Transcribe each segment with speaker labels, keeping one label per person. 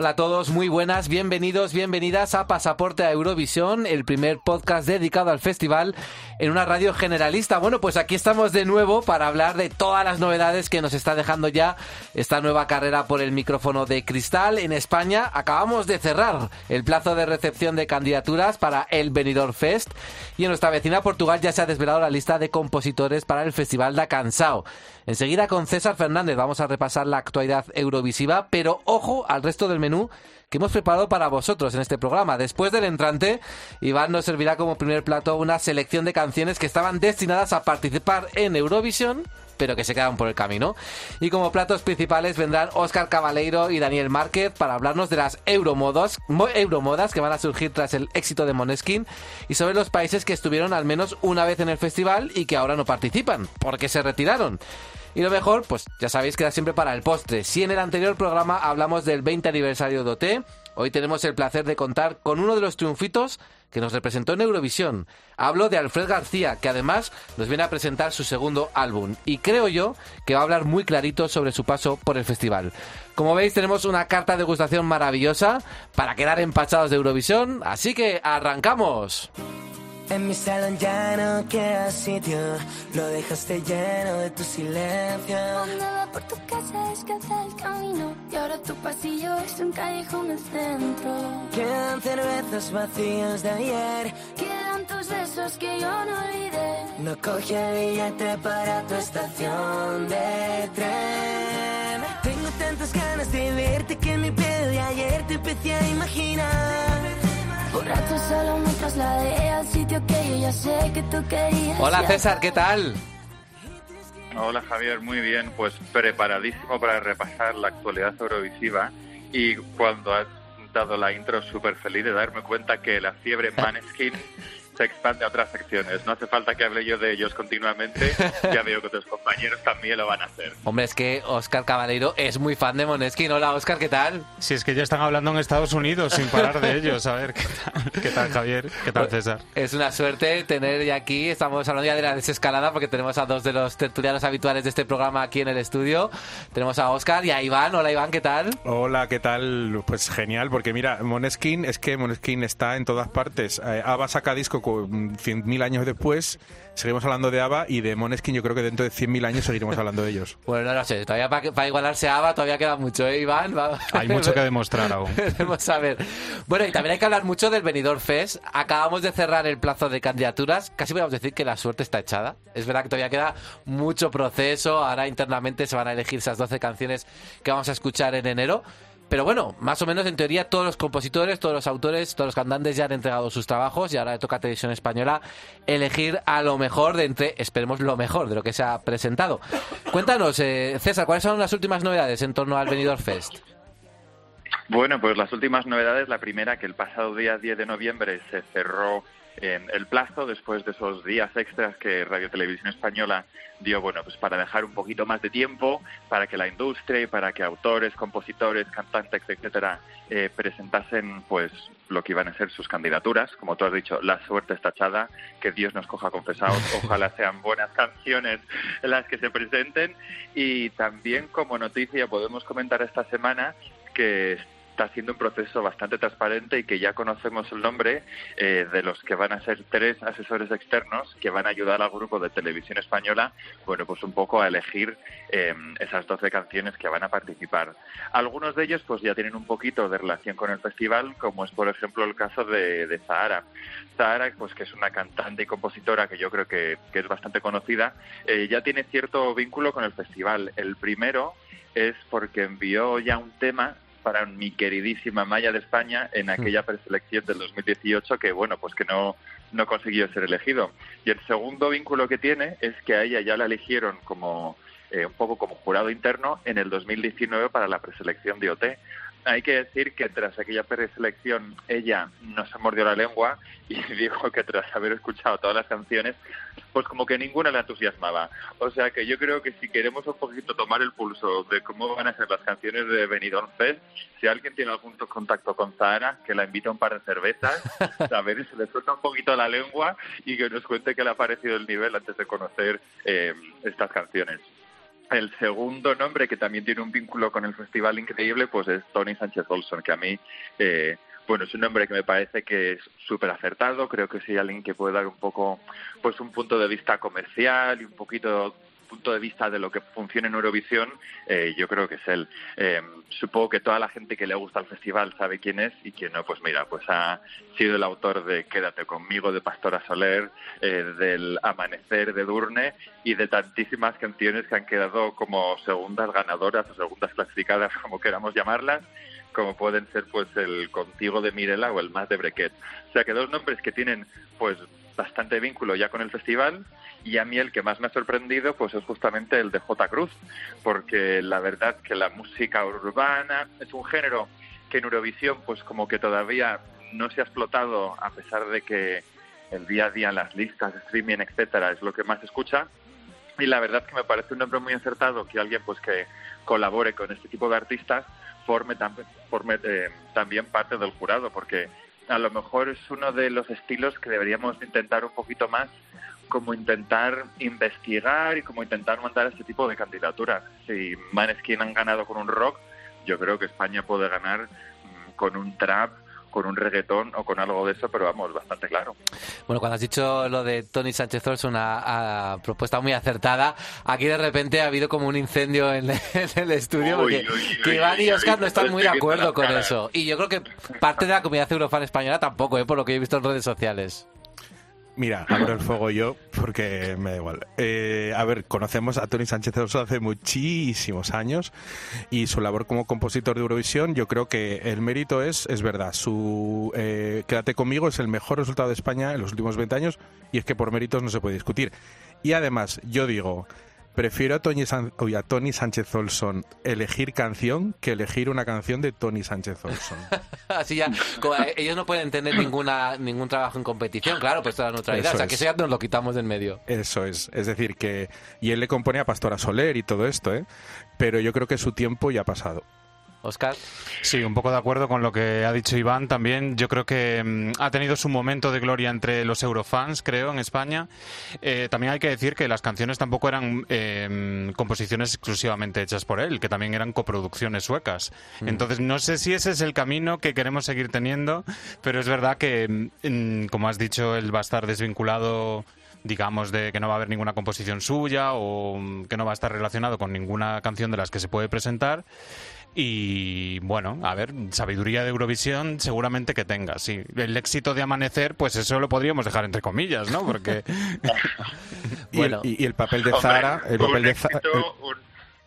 Speaker 1: Hola a todos, muy buenas, bienvenidos, bienvenidas a Pasaporte a Eurovisión, el primer podcast dedicado al festival en una radio generalista. Bueno, pues aquí estamos de nuevo para hablar de todas las novedades que nos está dejando ya esta nueva carrera por el micrófono de cristal en España. Acabamos de cerrar el plazo de recepción de candidaturas para el Benidorm Fest y en nuestra vecina Portugal ya se ha desvelado la lista de compositores para el Festival da Cansao. Enseguida con César Fernández vamos a repasar la actualidad eurovisiva, pero ojo al resto del menú que hemos preparado para vosotros en este programa. Después del entrante, Iván nos servirá como primer plato una selección de canciones que estaban destinadas a participar en Eurovisión pero que se quedan por el camino. Y como platos principales vendrán Óscar Cabaleiro y Daniel Márquez para hablarnos de las euromodas, euromodas que van a surgir tras el éxito de Moneskin y sobre los países que estuvieron al menos una vez en el festival y que ahora no participan, porque se retiraron. Y lo mejor, pues ya sabéis, queda siempre para el postre. Si en el anterior programa hablamos del 20 aniversario de OT, hoy tenemos el placer de contar con uno de los triunfitos que nos representó en Eurovisión. Hablo de Alfred García, que además nos viene a presentar su segundo álbum. Y creo yo que va a hablar muy clarito sobre su paso por el festival. Como veis, tenemos una carta de degustación maravillosa para quedar empachados de Eurovisión. Así que arrancamos.
Speaker 2: En mi salón ya no queda sitio, lo dejaste lleno de tu silencio.
Speaker 3: Andaba por tu casa descansa el camino y ahora tu pasillo es un callejón del centro.
Speaker 2: Quedan cervezas vacías de ayer,
Speaker 3: quedan tus besos que yo no olvidé.
Speaker 2: No coge el billete para tu estación de tren. Tengo tantas ganas de verte que mi pedo de ayer te empecé a imaginar.
Speaker 1: Hola César, ¿qué tal?
Speaker 4: Hola Javier, muy bien, pues preparadísimo para repasar la actualidad eurovisiva y cuando has dado la intro súper feliz de darme cuenta que la fiebre Maneskin se expande a otras secciones. No hace falta que hable yo de ellos continuamente. Ya veo que otros compañeros también lo van a hacer.
Speaker 1: Hombre, es que Oscar Caballero es muy fan de Moneskin. Hola, Oscar, ¿qué tal?
Speaker 5: Si es que ya están hablando en Estados Unidos sin parar de ellos. A ver, ¿qué tal, ¿Qué tal Javier? ¿Qué tal, César?
Speaker 1: Es una suerte tener ya aquí, estamos hablando ya de la desescalada porque tenemos a dos de los tertulianos habituales de este programa aquí en el estudio. Tenemos a Oscar y a Iván. Hola, Iván, ¿qué tal?
Speaker 5: Hola, ¿qué tal? Pues genial, porque mira, Moneskin, es que Moneskin está en todas partes. Eh, Ava saca disco cien mil años después seguimos hablando de ABBA y de Moneskin yo creo que dentro de 100.000 años seguiremos hablando de ellos.
Speaker 1: Bueno, no, lo sé, todavía para, igualarse a ABBA todavía queda mucho, ¿eh, Iván?
Speaker 5: Hay mucho que demostrar aún.
Speaker 1: Vamos a ver. Bueno, y también hay que hablar mucho del Benidorm Fest. Acabamos de cerrar el plazo de candidaturas. Casi podemos decir que la suerte está echada. Es verdad que todavía queda mucho proceso. Ahora internamente se van a elegir esas 12 canciones que vamos a escuchar en enero. Pero bueno, más o menos en teoría todos los compositores, todos los autores, todos los cantantes ya han entregado sus trabajos y ahora le toca a Televisión Española elegir a lo mejor de entre, esperemos lo mejor de lo que se ha presentado. Cuéntanos, eh, César, ¿cuáles son las últimas novedades en torno al Benidorm Fest?
Speaker 4: Bueno, pues las últimas novedades, la primera que el pasado día 10 de noviembre se cerró el plazo después de esos días extras que Radio Televisión Española dio, bueno, pues para dejar un poquito más de tiempo para que la industria y para que autores, compositores, cantantes, etcétera, eh, presentasen, pues, lo que iban a ser sus candidaturas. Como tú has dicho, la suerte está echada, que Dios nos coja confesados, ojalá sean buenas canciones las que se presenten. Y también como noticia podemos comentar esta semana que está siendo un proceso bastante transparente y que ya conocemos el nombre eh, de los que van a ser tres asesores externos que van a ayudar al grupo de televisión española, bueno, pues un poco a elegir eh, esas 12 canciones que van a participar. Algunos de ellos pues ya tienen un poquito de relación con el festival, como es por ejemplo el caso de, de Zahara. Zahara, pues que es una cantante y compositora que yo creo que, es bastante conocida, eh, ya tiene cierto vínculo con el festival. El primero es porque envió ya un tema para mi queridísima Maya de España en aquella preselección del 2018 que, bueno, pues que no, no consiguió ser elegido. Y el segundo vínculo que tiene es que a ella ya la eligieron como eh, un poco como jurado interno en el 2019 para la preselección de OT. Hay que decir que tras aquella preselección ella no se mordió la lengua y dijo que tras haber escuchado todas las canciones, pues como que ninguna le entusiasmaba. O sea que yo creo que si queremos un poquito tomar el pulso de cómo van a ser las canciones de Benidorm Fest, si alguien tiene algún contacto con Zahara, que la invita a un par de cervezas, a ver si se le suelta un poquito la lengua y que nos cuente qué le ha parecido el nivel antes de conocer eh, estas canciones. El segundo nombre que también tiene un vínculo con el festival increíble, pues es Tony Sánchez Olson, que a mí, eh, bueno, es un nombre que me parece que es súper acertado. Creo que hay alguien que puede dar un poco, pues un punto de vista comercial y un poquito punto de vista de lo que funciona en Eurovisión, eh, yo creo que es él. Eh, supongo que toda la gente que le gusta el festival sabe quién es y quien no, pues mira, pues ha sido el autor de Quédate conmigo, de Pastora Soler, eh, del Amanecer de Durne y de tantísimas canciones que han quedado como segundas ganadoras o segundas clasificadas, como queramos llamarlas como pueden ser pues el Contigo de Mirela o el Más de Brequet. O sea que dos nombres que tienen pues bastante vínculo ya con el festival y a mí el que más me ha sorprendido pues es justamente el de J. Cruz, porque la verdad que la música urbana es un género que en Eurovisión pues como que todavía no se ha explotado a pesar de que el día a día las listas, streaming, etcétera, es lo que más se escucha. Y la verdad que me parece un nombre muy acertado que alguien pues que colabore con este tipo de artistas forme, forme eh, también parte del jurado, porque a lo mejor es uno de los estilos que deberíamos intentar un poquito más como intentar investigar y como intentar mandar este tipo de candidaturas. Si Maneskin han ganado con un rock, yo creo que España puede ganar mm, con un trap con un reggaetón o con algo de eso, pero vamos, bastante claro.
Speaker 1: Bueno, cuando has dicho lo de Tony Sánchez es una propuesta muy acertada, aquí de repente ha habido como un incendio en, el estudio, porque que Iván y Oscar no están muy de acuerdo con eso. Y yo creo que parte de la comunidad eurofan española tampoco, ¿eh? por lo que he visto en redes sociales.
Speaker 5: Mira, abro el fuego yo porque me da igual. Eh, a ver, conocemos a Tony Sánchez Oso hace muchísimos años y su labor como compositor de Eurovisión, yo creo que el mérito es, es verdad, su eh, Quédate conmigo es el mejor resultado de España en los últimos 20 años y es que por méritos no se puede discutir. Y además, yo digo, Prefiero a Tony, a Tony Sánchez Olson elegir canción que elegir una canción de Tony Sánchez Olson.
Speaker 1: Así ya, eh, ellos no pueden tener ninguna ningún trabajo en competición, claro, pues toda la neutralidad. o sea, que eso ya nos lo quitamos del medio.
Speaker 5: Eso es. Es decir, que. Y él le compone a Pastora Soler y todo esto, ¿eh? Pero yo creo que su tiempo ya ha pasado.
Speaker 1: Oscar.
Speaker 6: Sí, un poco de acuerdo con lo que ha dicho Iván también. Yo creo que mm, ha tenido su momento de gloria entre los eurofans, creo, en España. Eh, también hay que decir que las canciones tampoco eran eh, composiciones exclusivamente hechas por él, que también eran coproducciones suecas. Mm. Entonces, no sé si ese es el camino que queremos seguir teniendo, pero es verdad que, mm, como has dicho, él va a estar desvinculado digamos, de que no va a haber ninguna composición suya o que no va a estar relacionado con ninguna canción de las que se puede presentar. Y bueno, a ver, sabiduría de Eurovisión seguramente que tenga, sí. El éxito de Amanecer, pues eso lo podríamos dejar entre comillas, ¿no? Porque...
Speaker 5: bueno. y, el, papel de Zara... El papel de Zara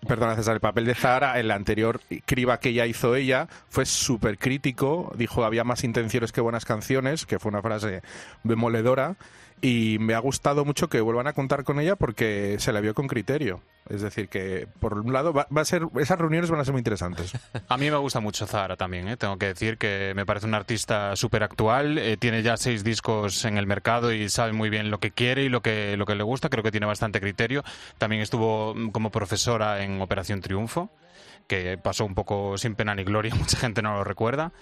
Speaker 5: Perdona, César, el papel de Zara, el anterior criba que ella hizo ella, fue súper crítico, dijo había más intenciones que buenas canciones, que fue una frase demoledora, y me ha gustado mucho que vuelvan a contar con ella porque se la vio con criterio. Es decir, que por un lado va, a ser esas reuniones van a ser muy interesantes.
Speaker 6: A mí me gusta mucho Zara también, ¿eh? tengo que decir que me parece un artista súper actual, eh, tiene ya seis discos en el mercado y sabe muy bien lo que quiere y lo que, lo que le gusta, creo que tiene bastante criterio. También estuvo como profesora en Operación Triunfo que pasó un poco sin pena ni gloria, mucha gente no lo recuerda.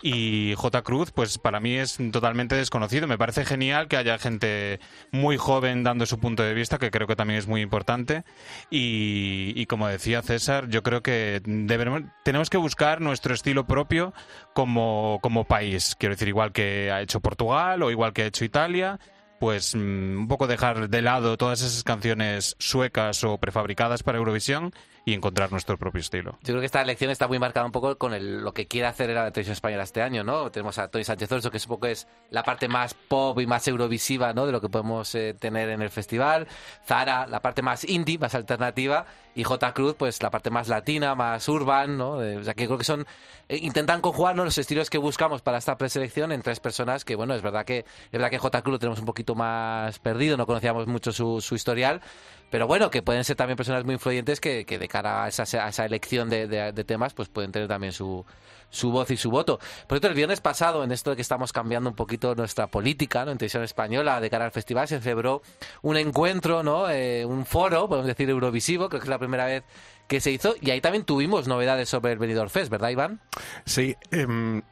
Speaker 6: Y J. Cruz, pues para mí es totalmente desconocido. Me parece genial que haya gente muy joven dando su punto de vista, que creo que también es muy importante. Y, como decía César, yo creo que debemos, tenemos que buscar nuestro estilo propio como, como país. Quiero decir, igual que ha hecho Portugal o igual que ha hecho Italia pues mm, un poco dejar de lado todas esas canciones suecas o prefabricadas para Eurovisión y encontrar nuestro propio estilo.
Speaker 1: Yo creo que esta elección está muy marcada un poco con el, lo que quiere hacer la televisión española este año, ¿no? Tenemos a Tony Sánchez Orso, que un poco es la parte más pop y más eurovisiva, ¿no? De lo que podemos eh, tener en el festival. Zara, la parte más indie, más alternativa. Y J. Cruz, pues la parte más latina, más urban, ¿no? o sea, que creo que son... Eh, intentan conjugar los estilos que buscamos para esta preselección en tres personas que, bueno, es verdad que es verdad que J. Cruz lo tenemos un poquito más perdido, no conocíamos mucho su historial, pero bueno, que pueden ser también personas muy influyentes que, que de cara a esa, a esa elección de, de- temas, pues pueden tener también su, su voz y su voto. Por cierto, el viernes pasado, en esto de que estamos cambiando un poquito nuestra política ¿no? en televisión española de cara al festival, se celebró un encuentro, ¿no? Eh, un foro, podemos decir, Eurovisivo, creo que es la primera vez que se hizo, y ahí también tuvimos novedades sobre el Benidorm Fest, ¿verdad, Iván?
Speaker 5: Sí, em,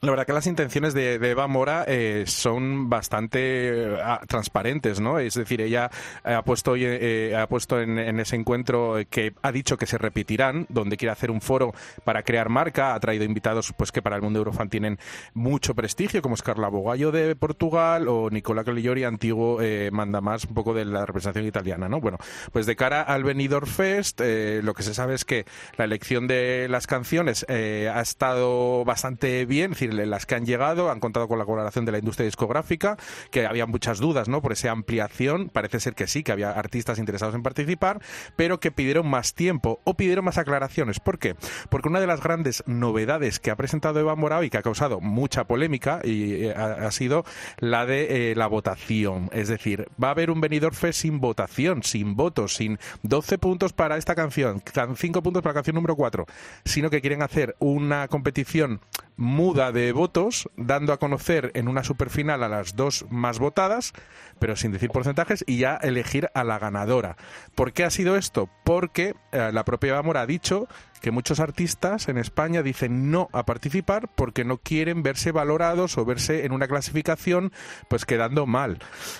Speaker 5: la verdad que las intenciones de, de Eva Mora eh, son bastante eh, transparentes, ¿no? Es decir, ella ha puesto, eh, ha puesto en, en ese encuentro que ha dicho que se repetirán, donde quiere hacer un foro para crear marca, ha traído invitados pues que para el mundo eurofan tienen mucho prestigio, como es Carla Bogallo de Portugal o Nicola Cagliori, antiguo eh, manda más un poco de la representación italiana, ¿no? Bueno, pues de cara al Benidorm Fest, eh, lo que se sabe es que la elección de las canciones eh, ha estado bastante bien, las que han llegado han contado con la colaboración de la industria discográfica, que había muchas dudas, ¿no? Por esa ampliación, parece ser que sí, que había artistas interesados en participar, pero que pidieron más tiempo o pidieron más aclaraciones. ¿Por qué? Porque una de las grandes novedades que ha presentado Eva Morao y que ha causado mucha polémica y eh, ha, sido la de eh, la votación. Es decir, va a haber un Benidorm Fest sin votación, sin votos, sin 12 puntos para esta canción, 5 puntos para la canción número 4, sino que quieren hacer una competición muda de votos, dando a conocer en una superfinal a las dos más votadas, pero sin decir porcentajes, y ya elegir a la ganadora. ¿Por qué ha sido esto? Porque eh, la propia Eva Mora ha dicho que muchos artistas en España dicen no a participar porque no quieren verse valorados o verse en una clasificación pues quedando mal.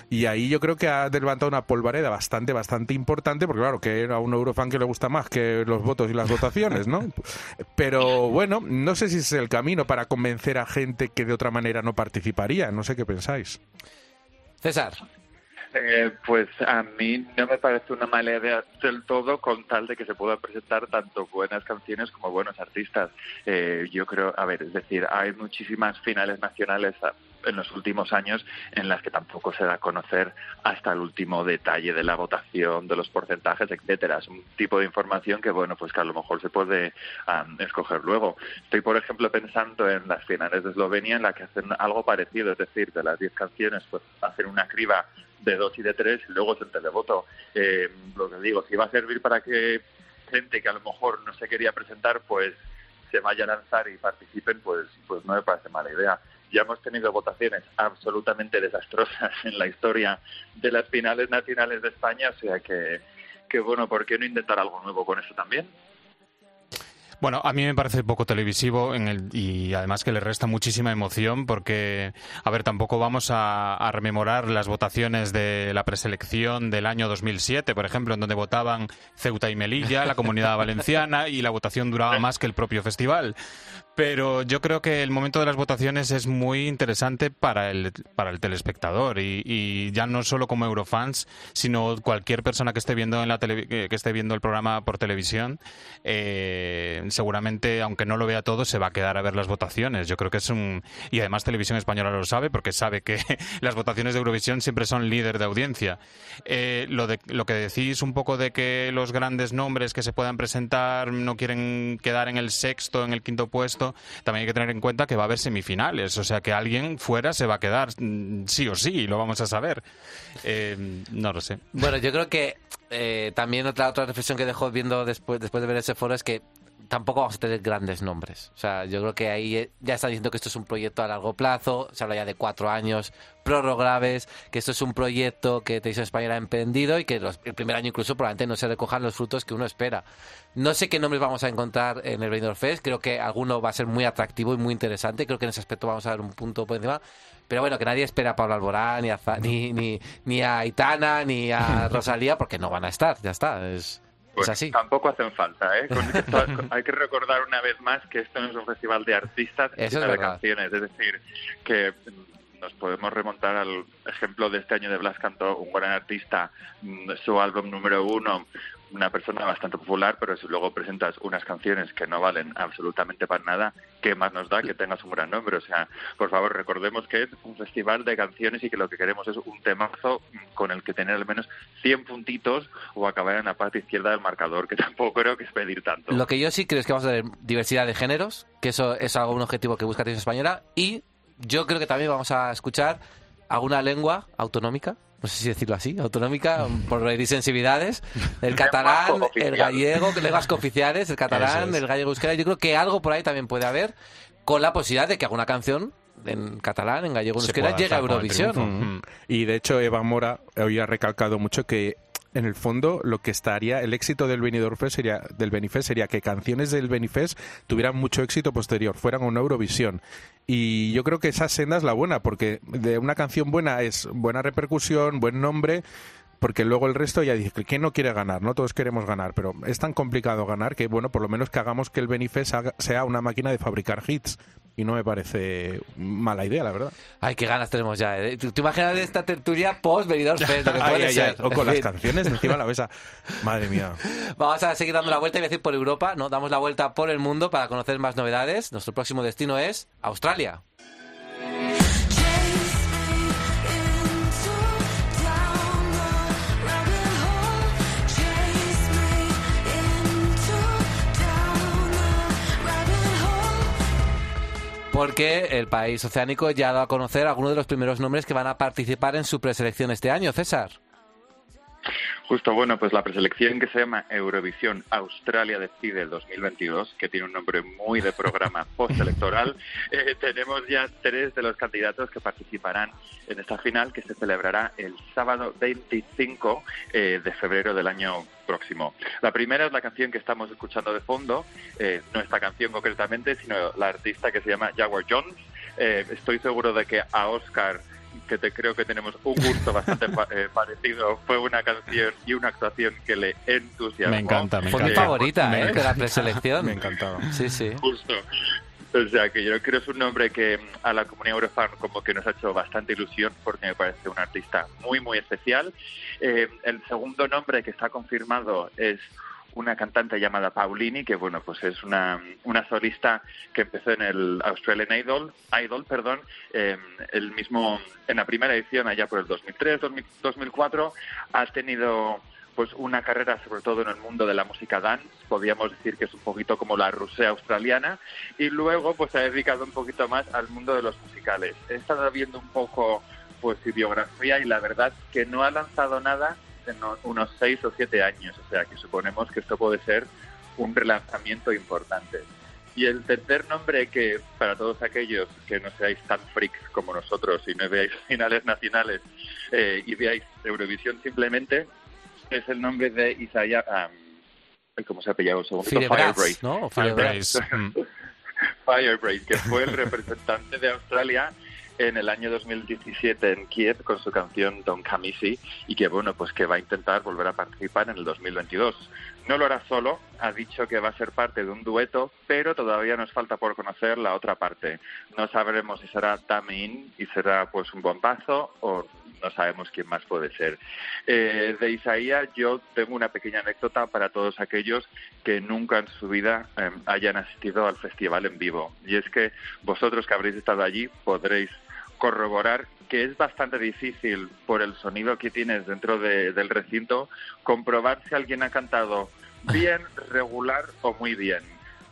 Speaker 5: Y ahí yo creo que ha levantado una polvareda bastante, bastante importante, porque claro, que a un eurofan que le gusta más que los votos y las votaciones, ¿no? Pero bueno, no sé si es el camino para convencer a gente que de otra manera no participaría. No sé qué pensáis.
Speaker 1: César.
Speaker 4: Eh, pues a mí no me parece una mala idea del todo con tal de que se puedan presentar tanto buenas canciones como buenos artistas. Eh, yo creo, a ver, es decir, hay muchísimas finales nacionales en los últimos años en las que tampoco se da a conocer hasta el último detalle de la votación, de los porcentajes, etcétera. Es un tipo de información que, bueno, pues que a lo mejor se puede am, escoger luego. Estoy, por ejemplo, pensando en las finales de Eslovenia en la que hacen algo parecido, es decir, de las 10 canciones, pues hacen una criba de dos y de tres y luego es el televoto. Eh, lo que digo, si va a servir para que gente que a lo mejor no se quería presentar, pues se vaya a lanzar y participen, pues, pues no me parece mala idea. Ya hemos tenido votaciones absolutamente desastrosas en la historia de las finales nacionales de España, o sea que, que bueno, ¿por qué no intentar algo nuevo con eso también?
Speaker 6: Bueno, a mí me parece poco televisivo en el, y además que le resta muchísima emoción porque, a ver, tampoco vamos a, rememorar las votaciones de la preselección del año 2007, por ejemplo, en donde votaban Ceuta y Melilla, la comunidad valenciana, y la votación duraba más que el propio festival. Pero yo creo que el momento de las votaciones es muy interesante para el, para el telespectador y, ya no solo como Eurofans, sino cualquier persona que esté viendo en la tele- que que esté viendo el programa por televisión, eh, seguramente, aunque no lo vea todo, se va a quedar a ver las votaciones. Yo creo que es un y además Televisión Española lo sabe porque sabe que las votaciones de Eurovisión siempre son líder de audiencia. Eh, lo de lo que decís un poco de que los grandes nombres que se puedan presentar no quieren quedar en el sexto, en el quinto puesto, también hay que tener en cuenta que va a haber semifinales, o sea que alguien fuera se va a quedar mm, sí o sí, lo vamos a saber. Eh, no lo sé.
Speaker 1: Bueno, yo creo que eh, también otra otra reflexión que dejo viendo después después de ver ese foro es que tampoco vamos a tener grandes nombres. O sea, yo creo que ahí ya está diciendo que esto es un proyecto a largo plazo, se habla ya de cuatro años, prorrogables, que esto es un proyecto que Televisión Española ha emprendido y que los- el primer año incluso probablemente no se recojan los frutos que uno espera. No sé qué nombres vamos a encontrar en el Benidorm Fest, creo que alguno va a ser muy atractivo y muy interesante, creo que en ese aspecto vamos a dar un punto por encima. Pero bueno, que nadie espera a Pablo Alborán, ni a, ni, ni, ni a Aitana, ni a Rosalía, porque no van a estar, ya está. Es,
Speaker 4: Pues
Speaker 1: es así.
Speaker 4: tampoco hacen falta, ¿eh? Con esto- hay que recordar una vez más que esto no es un festival de artistas,
Speaker 1: es
Speaker 4: de
Speaker 1: verdad.
Speaker 4: canciones. Es decir, que nos podemos remontar al ejemplo de este año de Blas Cantó, un gran artista, mm, su álbum número uno, una persona bastante popular, pero si luego presentas unas canciones que no valen absolutamente para nada, ¿qué más nos da que tengas un gran nombre? O sea, por favor, recordemos que es un festival de canciones y que lo que queremos es un temazo con el que tener al menos 100 puntitos o acabar en la parte izquierda del marcador, que tampoco creo que es pedir tanto.
Speaker 1: Lo que yo sí creo es que vamos a tener diversidad de géneros, que eso es algo un objetivo que busca Televisión Española, y yo creo que también vamos a escuchar alguna lengua autonómica no sé si decirlo así, autonómica, por disensibilidades, el catalán, el gallego, lenguas cooficiales, el catalán,
Speaker 6: es.
Speaker 1: el gallego euskera. Yo creo que algo por ahí también puede haber, con la posibilidad de que alguna canción en catalán, en gallego, en euskera llegue a Eurovisión.
Speaker 5: Mm. Y de hecho Eva Mora hoy ha recalcado mucho que en el fondo lo que estaría el éxito del Benidorm sería del Benifest sería que canciones del Benifest tuvieran mucho éxito posterior, fueran una Eurovisión. Y yo creo que esa senda es la buena porque de una canción buena es buena repercusión, buen nombre, porque luego el resto ya dice que no quiere ganar, no todos queremos ganar, pero es tan complicado ganar que bueno, por lo menos que hagamos que el Benifest sea una máquina de fabricar hits y no me parece mala idea, la verdad.
Speaker 1: Ay, qué ganas tenemos ya. ¿eh? ¿Tú te imaginas esta tertulia post Benidorm Fest?
Speaker 5: Ay, ay, ay, O con las canciones encima la mesa. Madre mía.
Speaker 1: Vamos a seguir dando la vuelta y decir por Europa, ¿no? Damos la vuelta por el mundo para conocer más novedades. Nuestro próximo destino es Australia. Porque el país oceánico ya ha dado a conocer algunos de los primeros nombres que van a participar en su preselección este año. César.
Speaker 4: Justo, bueno, pues la preselección que se llama Eurovisión Australia Decide el 2022, que tiene un nombre muy de programa postelectoral, eh, tenemos ya tres de los candidatos que participarán en esta final que se celebrará el sábado 25 eh, de febrero del año próximo. La primera es la canción que estamos escuchando de fondo, eh, no esta canción concretamente, sino la artista que se llama Jaguar Jones. Eh, estoy seguro de que a Oscar que te creo que tenemos un gusto bastante pa- eh, parecido. Fue una canción y una actuación que le entusiasmó.
Speaker 6: Me encanta, me
Speaker 1: Fue mi
Speaker 6: encanta.
Speaker 1: favorita, ¿eh? De la preselección.
Speaker 5: Me encantaba.
Speaker 1: Sí, sí.
Speaker 4: Justo. O sea, que yo creo que es un nombre que mm, a la comunidad Eurofan como que nos ha hecho bastante ilusión porque me parece un artista muy, muy especial. Eh, el segundo nombre que está confirmado es una cantante llamada Paulini, que bueno, pues es una, una solista que empezó en el Australian Idol, Idol, perdón, eh, el mismo, en la primera edición allá por el 2003, 2000, 2004, ha tenido pues una carrera sobre todo en el mundo de la música dance, podríamos decir que es un poquito como la rusea australiana, y luego pues se ha dedicado un poquito más al mundo de los musicales. He estado viendo un poco pues su biografía y la verdad que no ha lanzado nada en no- unos seis o siete años, o sea que suponemos que esto puede ser un relanzamiento importante. Y el tercer nombre que para todos aquellos que no seáis tan freaks como nosotros y no veáis finales nacionales eh, y veáis Eurovisión simplemente, es el nombre de Isaiah, um, ¿cómo se apellía un segundo? Firebrace.
Speaker 1: ¿no? O
Speaker 6: Firebrace. Mm.
Speaker 4: Firebrace, que fue el representante de Australia en el año 2017 en Kiev con su canción Don't Come Easy y que bueno pues que va a intentar volver a participar en el 2022. No lo hará solo, ha dicho que va a ser parte de un dueto, pero todavía nos falta por conocer la otra parte. No sabremos si será Tamin y será pues un bombazo o no sabemos quién más puede ser. Eh, de Isaías yo tengo una pequeña anécdota para todos aquellos que nunca en su vida eh, hayan asistido al festival en vivo. Y es que vosotros que habréis estado allí podréis corroborar que es bastante difícil por el sonido que tienes dentro de- del recinto comprobar si alguien ha cantado bien, regular o muy bien.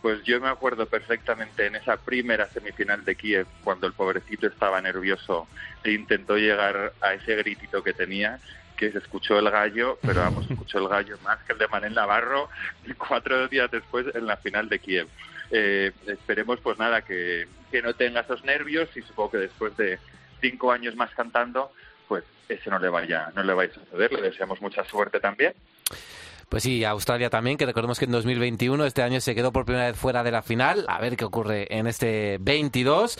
Speaker 4: Pues yo me acuerdo perfectamente en esa primera semifinal de Kiev, cuando el pobrecito estaba nervioso e intentó llegar a ese gritito que tenía, que se escuchó el gallo, pero vamos, escuchó el gallo más que el de Manel Navarro cuatro días después en la final de Kiev. Eh, esperemos pues nada que, que no tenga esos nervios y supongo que después de cinco años más cantando, pues eso no le vaya, no le vaya a suceder. Le deseamos mucha suerte también.
Speaker 1: Pues sí, Australia también, que recordemos que en 2021, este año se quedó por primera vez fuera de la final. A ver qué ocurre en este 22.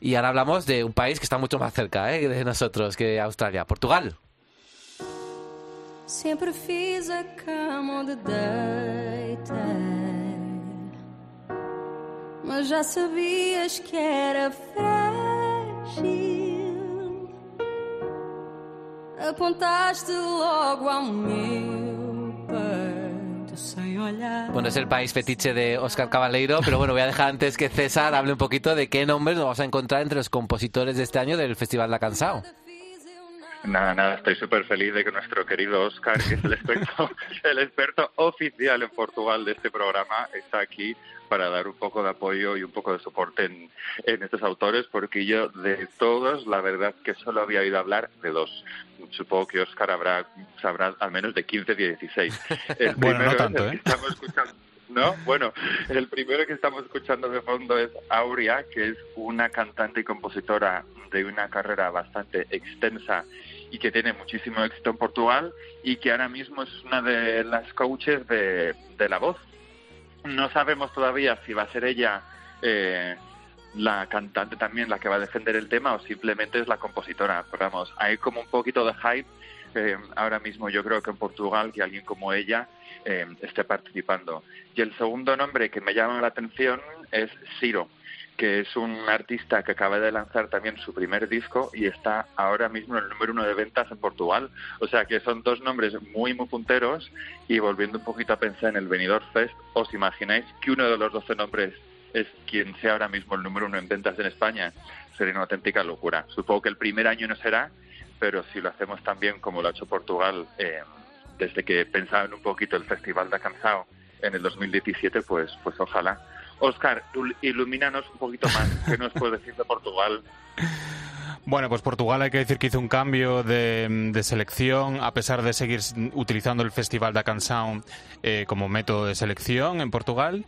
Speaker 1: Y ahora hablamos de un país que está mucho más cerca ¿eh? de nosotros que Australia, Portugal.
Speaker 3: Sempre fiz a cama onde deitei, mas já sabias que era frágil. Apontaste logo ao meu peito sem olhar.
Speaker 1: Bueno, es el país fetiche de Oscar Cabaleiro, pero bueno, voy a dejar antes que César hable un poquito de qué nombres nos vamos a encontrar entre los compositores de este año del Festival La Cansao.
Speaker 4: Nada, nada, estoy súper feliz de que nuestro querido Oscar, que es el experto, el experto oficial en Portugal de este programa, está aquí para dar un poco de apoyo y un poco de soporte en, en estos autores, porque yo de todos, la verdad que solo había oído hablar de dos. Supongo que Oscar habrá, sabrá al menos de 15, 16. El
Speaker 6: Bueno, no
Speaker 4: primero es el que
Speaker 6: ¿eh?
Speaker 4: estamos escuchando. ¿No? Bueno, el primero que estamos escuchando de fondo es Aurea, que es una cantante y compositora de una carrera bastante extensa y que tiene muchísimo éxito en Portugal y que ahora mismo es una de las coaches de, de la voz. No sabemos todavía si va a ser ella eh, la cantante también la que va a defender el tema o simplemente es la compositora. Pero vamos, hay como un poquito de hype eh, ahora mismo yo creo que en Portugal que alguien como ella eh, esté participando. Y el segundo nombre que me llama la atención es Ciro, que es un artista que acaba de lanzar también su primer disco y está ahora mismo en el número uno de ventas en Portugal. O sea que son dos nombres muy, muy punteros y volviendo un poquito a pensar en el Benidorm Fest, ¿os imagináis que uno de los 12 nombres es quien sea ahora mismo el número uno en ventas en España? Sería una auténtica locura. Supongo que el primer año no será, pero si lo hacemos también como lo ha hecho Portugal eh, desde que pensaban un poquito el Festival de Cansao en el 2017, pues, pues ojalá. Oscar, il- ilumínanos un poquito más. ¿Qué nos puedes decir de Portugal?
Speaker 6: Bueno, pues Portugal hay que decir que hizo un cambio de, de selección, a pesar de seguir utilizando el Festival da Canção eh, como método de selección en Portugal.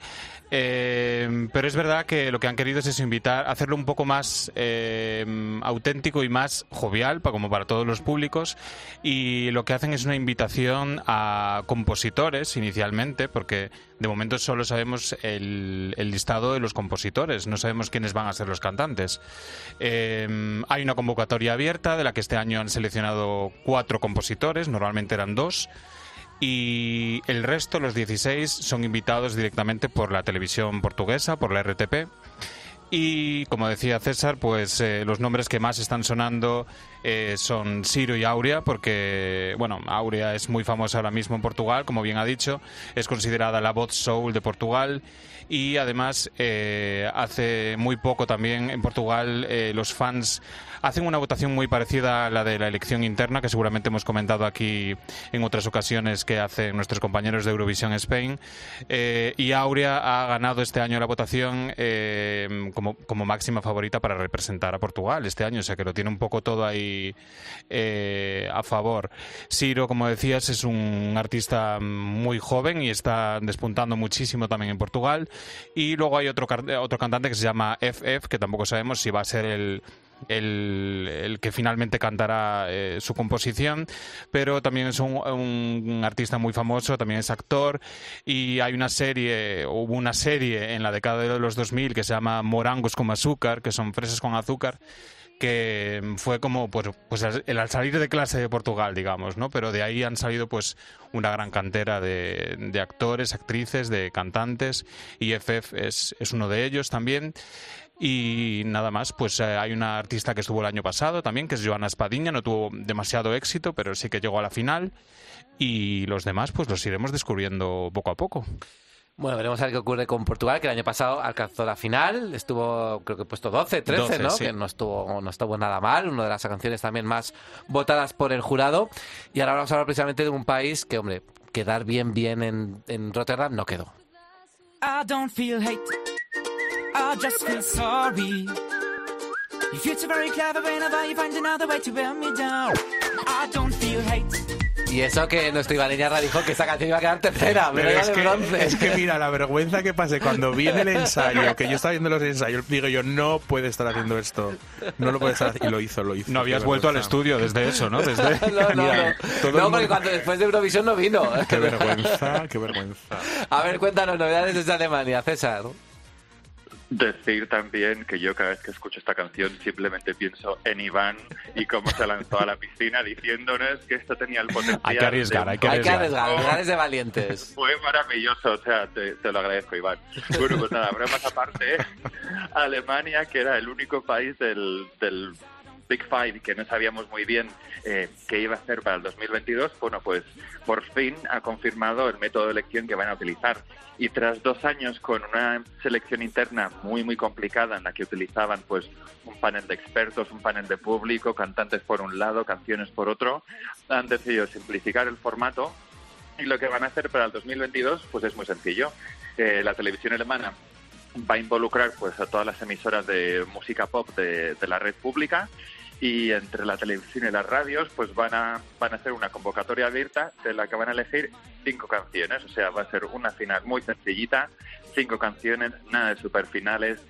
Speaker 6: Eh, pero es verdad que lo que han querido es eso, invitar, hacerlo un poco más eh, auténtico y más jovial, como para todos los públicos. Y lo que hacen es una invitación a compositores inicialmente, porque de momento solo sabemos el, el listado de los compositores, no sabemos quiénes van a ser los cantantes. Eh, hay una convocatoria abierta de la que este año han seleccionado cuatro compositores, normalmente eran dos. Y el resto, los 16, son invitados directamente por la televisión portuguesa, por la RTP. Y como decía César, pues eh, los nombres que más están sonando eh, son Ciro y Aurea, porque, bueno, Aurea es muy famosa ahora mismo en Portugal, como bien ha dicho, es considerada la voz soul de Portugal y además eh, hace muy poco también en Portugal eh, los fans hacen una votación muy parecida a la de la elección interna, que seguramente hemos comentado aquí en otras ocasiones que hacen nuestros compañeros de Eurovisión Spain. Eh, y Aurea ha ganado este año la votación eh, como, como máxima favorita para representar a Portugal este año, o sea que lo tiene un poco todo ahí eh, a favor. Ciro, como decías, es un artista muy joven y está despuntando muchísimo también en Portugal. Y luego hay otro, otro cantante que se llama FF, que tampoco sabemos si va a ser el, el, el que finalmente cantará eh, su composición, pero también es un, un artista muy famoso, también es actor y hay una serie, hubo una serie en la década de los 2000 que se llama Morangos con azúcar, que son fresas con azúcar, que fue como pues, pues el al salir de clase de Portugal, digamos, ¿no? Pero de ahí han salido pues una gran cantera de, de actores, actrices, de cantantes y FF es, es uno de ellos también. Y nada más, pues eh, hay una artista que estuvo el año pasado también, que es Joana Espadiña, no tuvo demasiado éxito, pero sí que llegó a la final. Y los demás, pues los iremos descubriendo poco a poco.
Speaker 1: Bueno, veremos a ver qué ocurre con Portugal, que el año pasado alcanzó la final, estuvo creo que puesto 12, 13,
Speaker 6: 12,
Speaker 1: ¿no?
Speaker 6: sí.
Speaker 1: Que no estuvo, no estuvo nada mal, una de las canciones también más votadas por el jurado. Y ahora vamos a hablar precisamente de un país que, hombre, quedar bien, bien en, en Rotterdam no quedó.
Speaker 7: I don't feel hate, I just feel sorry. You feel so very clever whenever you find another way to wear me down. I don't feel hate.
Speaker 1: Y eso que nuestro Iván dijo que esa canción iba a quedar tercera,
Speaker 5: Pero es que,
Speaker 1: bronce.
Speaker 5: es que mira, la vergüenza que pasé cuando viene el ensayo, que yo estaba viendo los ensayos, digo yo, no puede estar haciendo esto. No lo puede estar haciendo. Y lo hizo, lo hizo.
Speaker 6: No habías vuelto al estudio desde eso, ¿no? Desde...
Speaker 1: No, no,
Speaker 5: Mira,
Speaker 1: no.
Speaker 5: todo el
Speaker 1: No,
Speaker 5: mundo-
Speaker 1: porque cuando después de Eurovisión no vino.
Speaker 5: Qué vergüenza, qué vergüenza.
Speaker 1: A ver, cuéntanos novedades desde Alemania, César.
Speaker 4: Decir también que yo cada vez que escucho esta canción simplemente pienso en Iván y cómo se lanzó a la piscina diciéndonos que esto tenía el potencial.
Speaker 6: Hay que arriesgar,
Speaker 4: de-
Speaker 6: hay que
Speaker 1: Hay que
Speaker 6: arriesgar.
Speaker 1: arriesgar, arriesgar es de valientes.
Speaker 4: Fue maravilloso, o sea, te, te lo agradezco, Iván. Bueno, pues nada, bromas aparte, Alemania, que era el único país del, del Big Five, que no sabíamos muy bien eh, qué iba a hacer para el 2022, bueno, pues por fin ha confirmado el método de elección que van a utilizar. Y tras dos años con una selección interna muy, muy complicada en la que utilizaban pues un panel de expertos, un panel de público, cantantes por un lado, canciones por otro, han decidido simplificar el formato y lo que van a hacer para el 2022 pues es muy sencillo. Eh, la televisión alemana va a involucrar pues a todas las emisoras de música pop de, de la red pública y entre la televisión y las radios pues van a van a hacer una convocatoria abierta de la que van a elegir cinco canciones. O sea va a ser una final muy sencillita cinco canciones nada de superfinales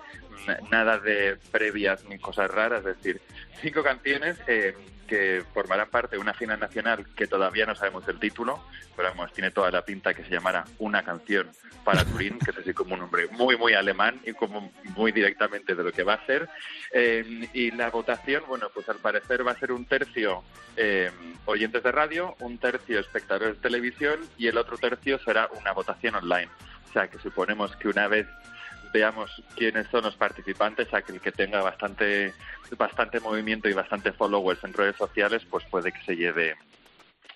Speaker 4: nada de previas ni cosas raras es decir cinco canciones eh, que formarán parte de una final nacional que todavía no sabemos el título, pero vamos, tiene toda la pinta que se llamará Una canción para Turín, que es así como un nombre muy, muy alemán y como muy directamente de lo que va a ser. Eh, y la votación, bueno, pues al parecer va a ser un tercio eh, oyentes de radio, un tercio espectadores de televisión y el otro tercio será una votación online. O sea, que suponemos que una vez veamos quiénes son los participantes, aquel que tenga bastante bastante movimiento y bastante followers en redes sociales, pues puede que se lleve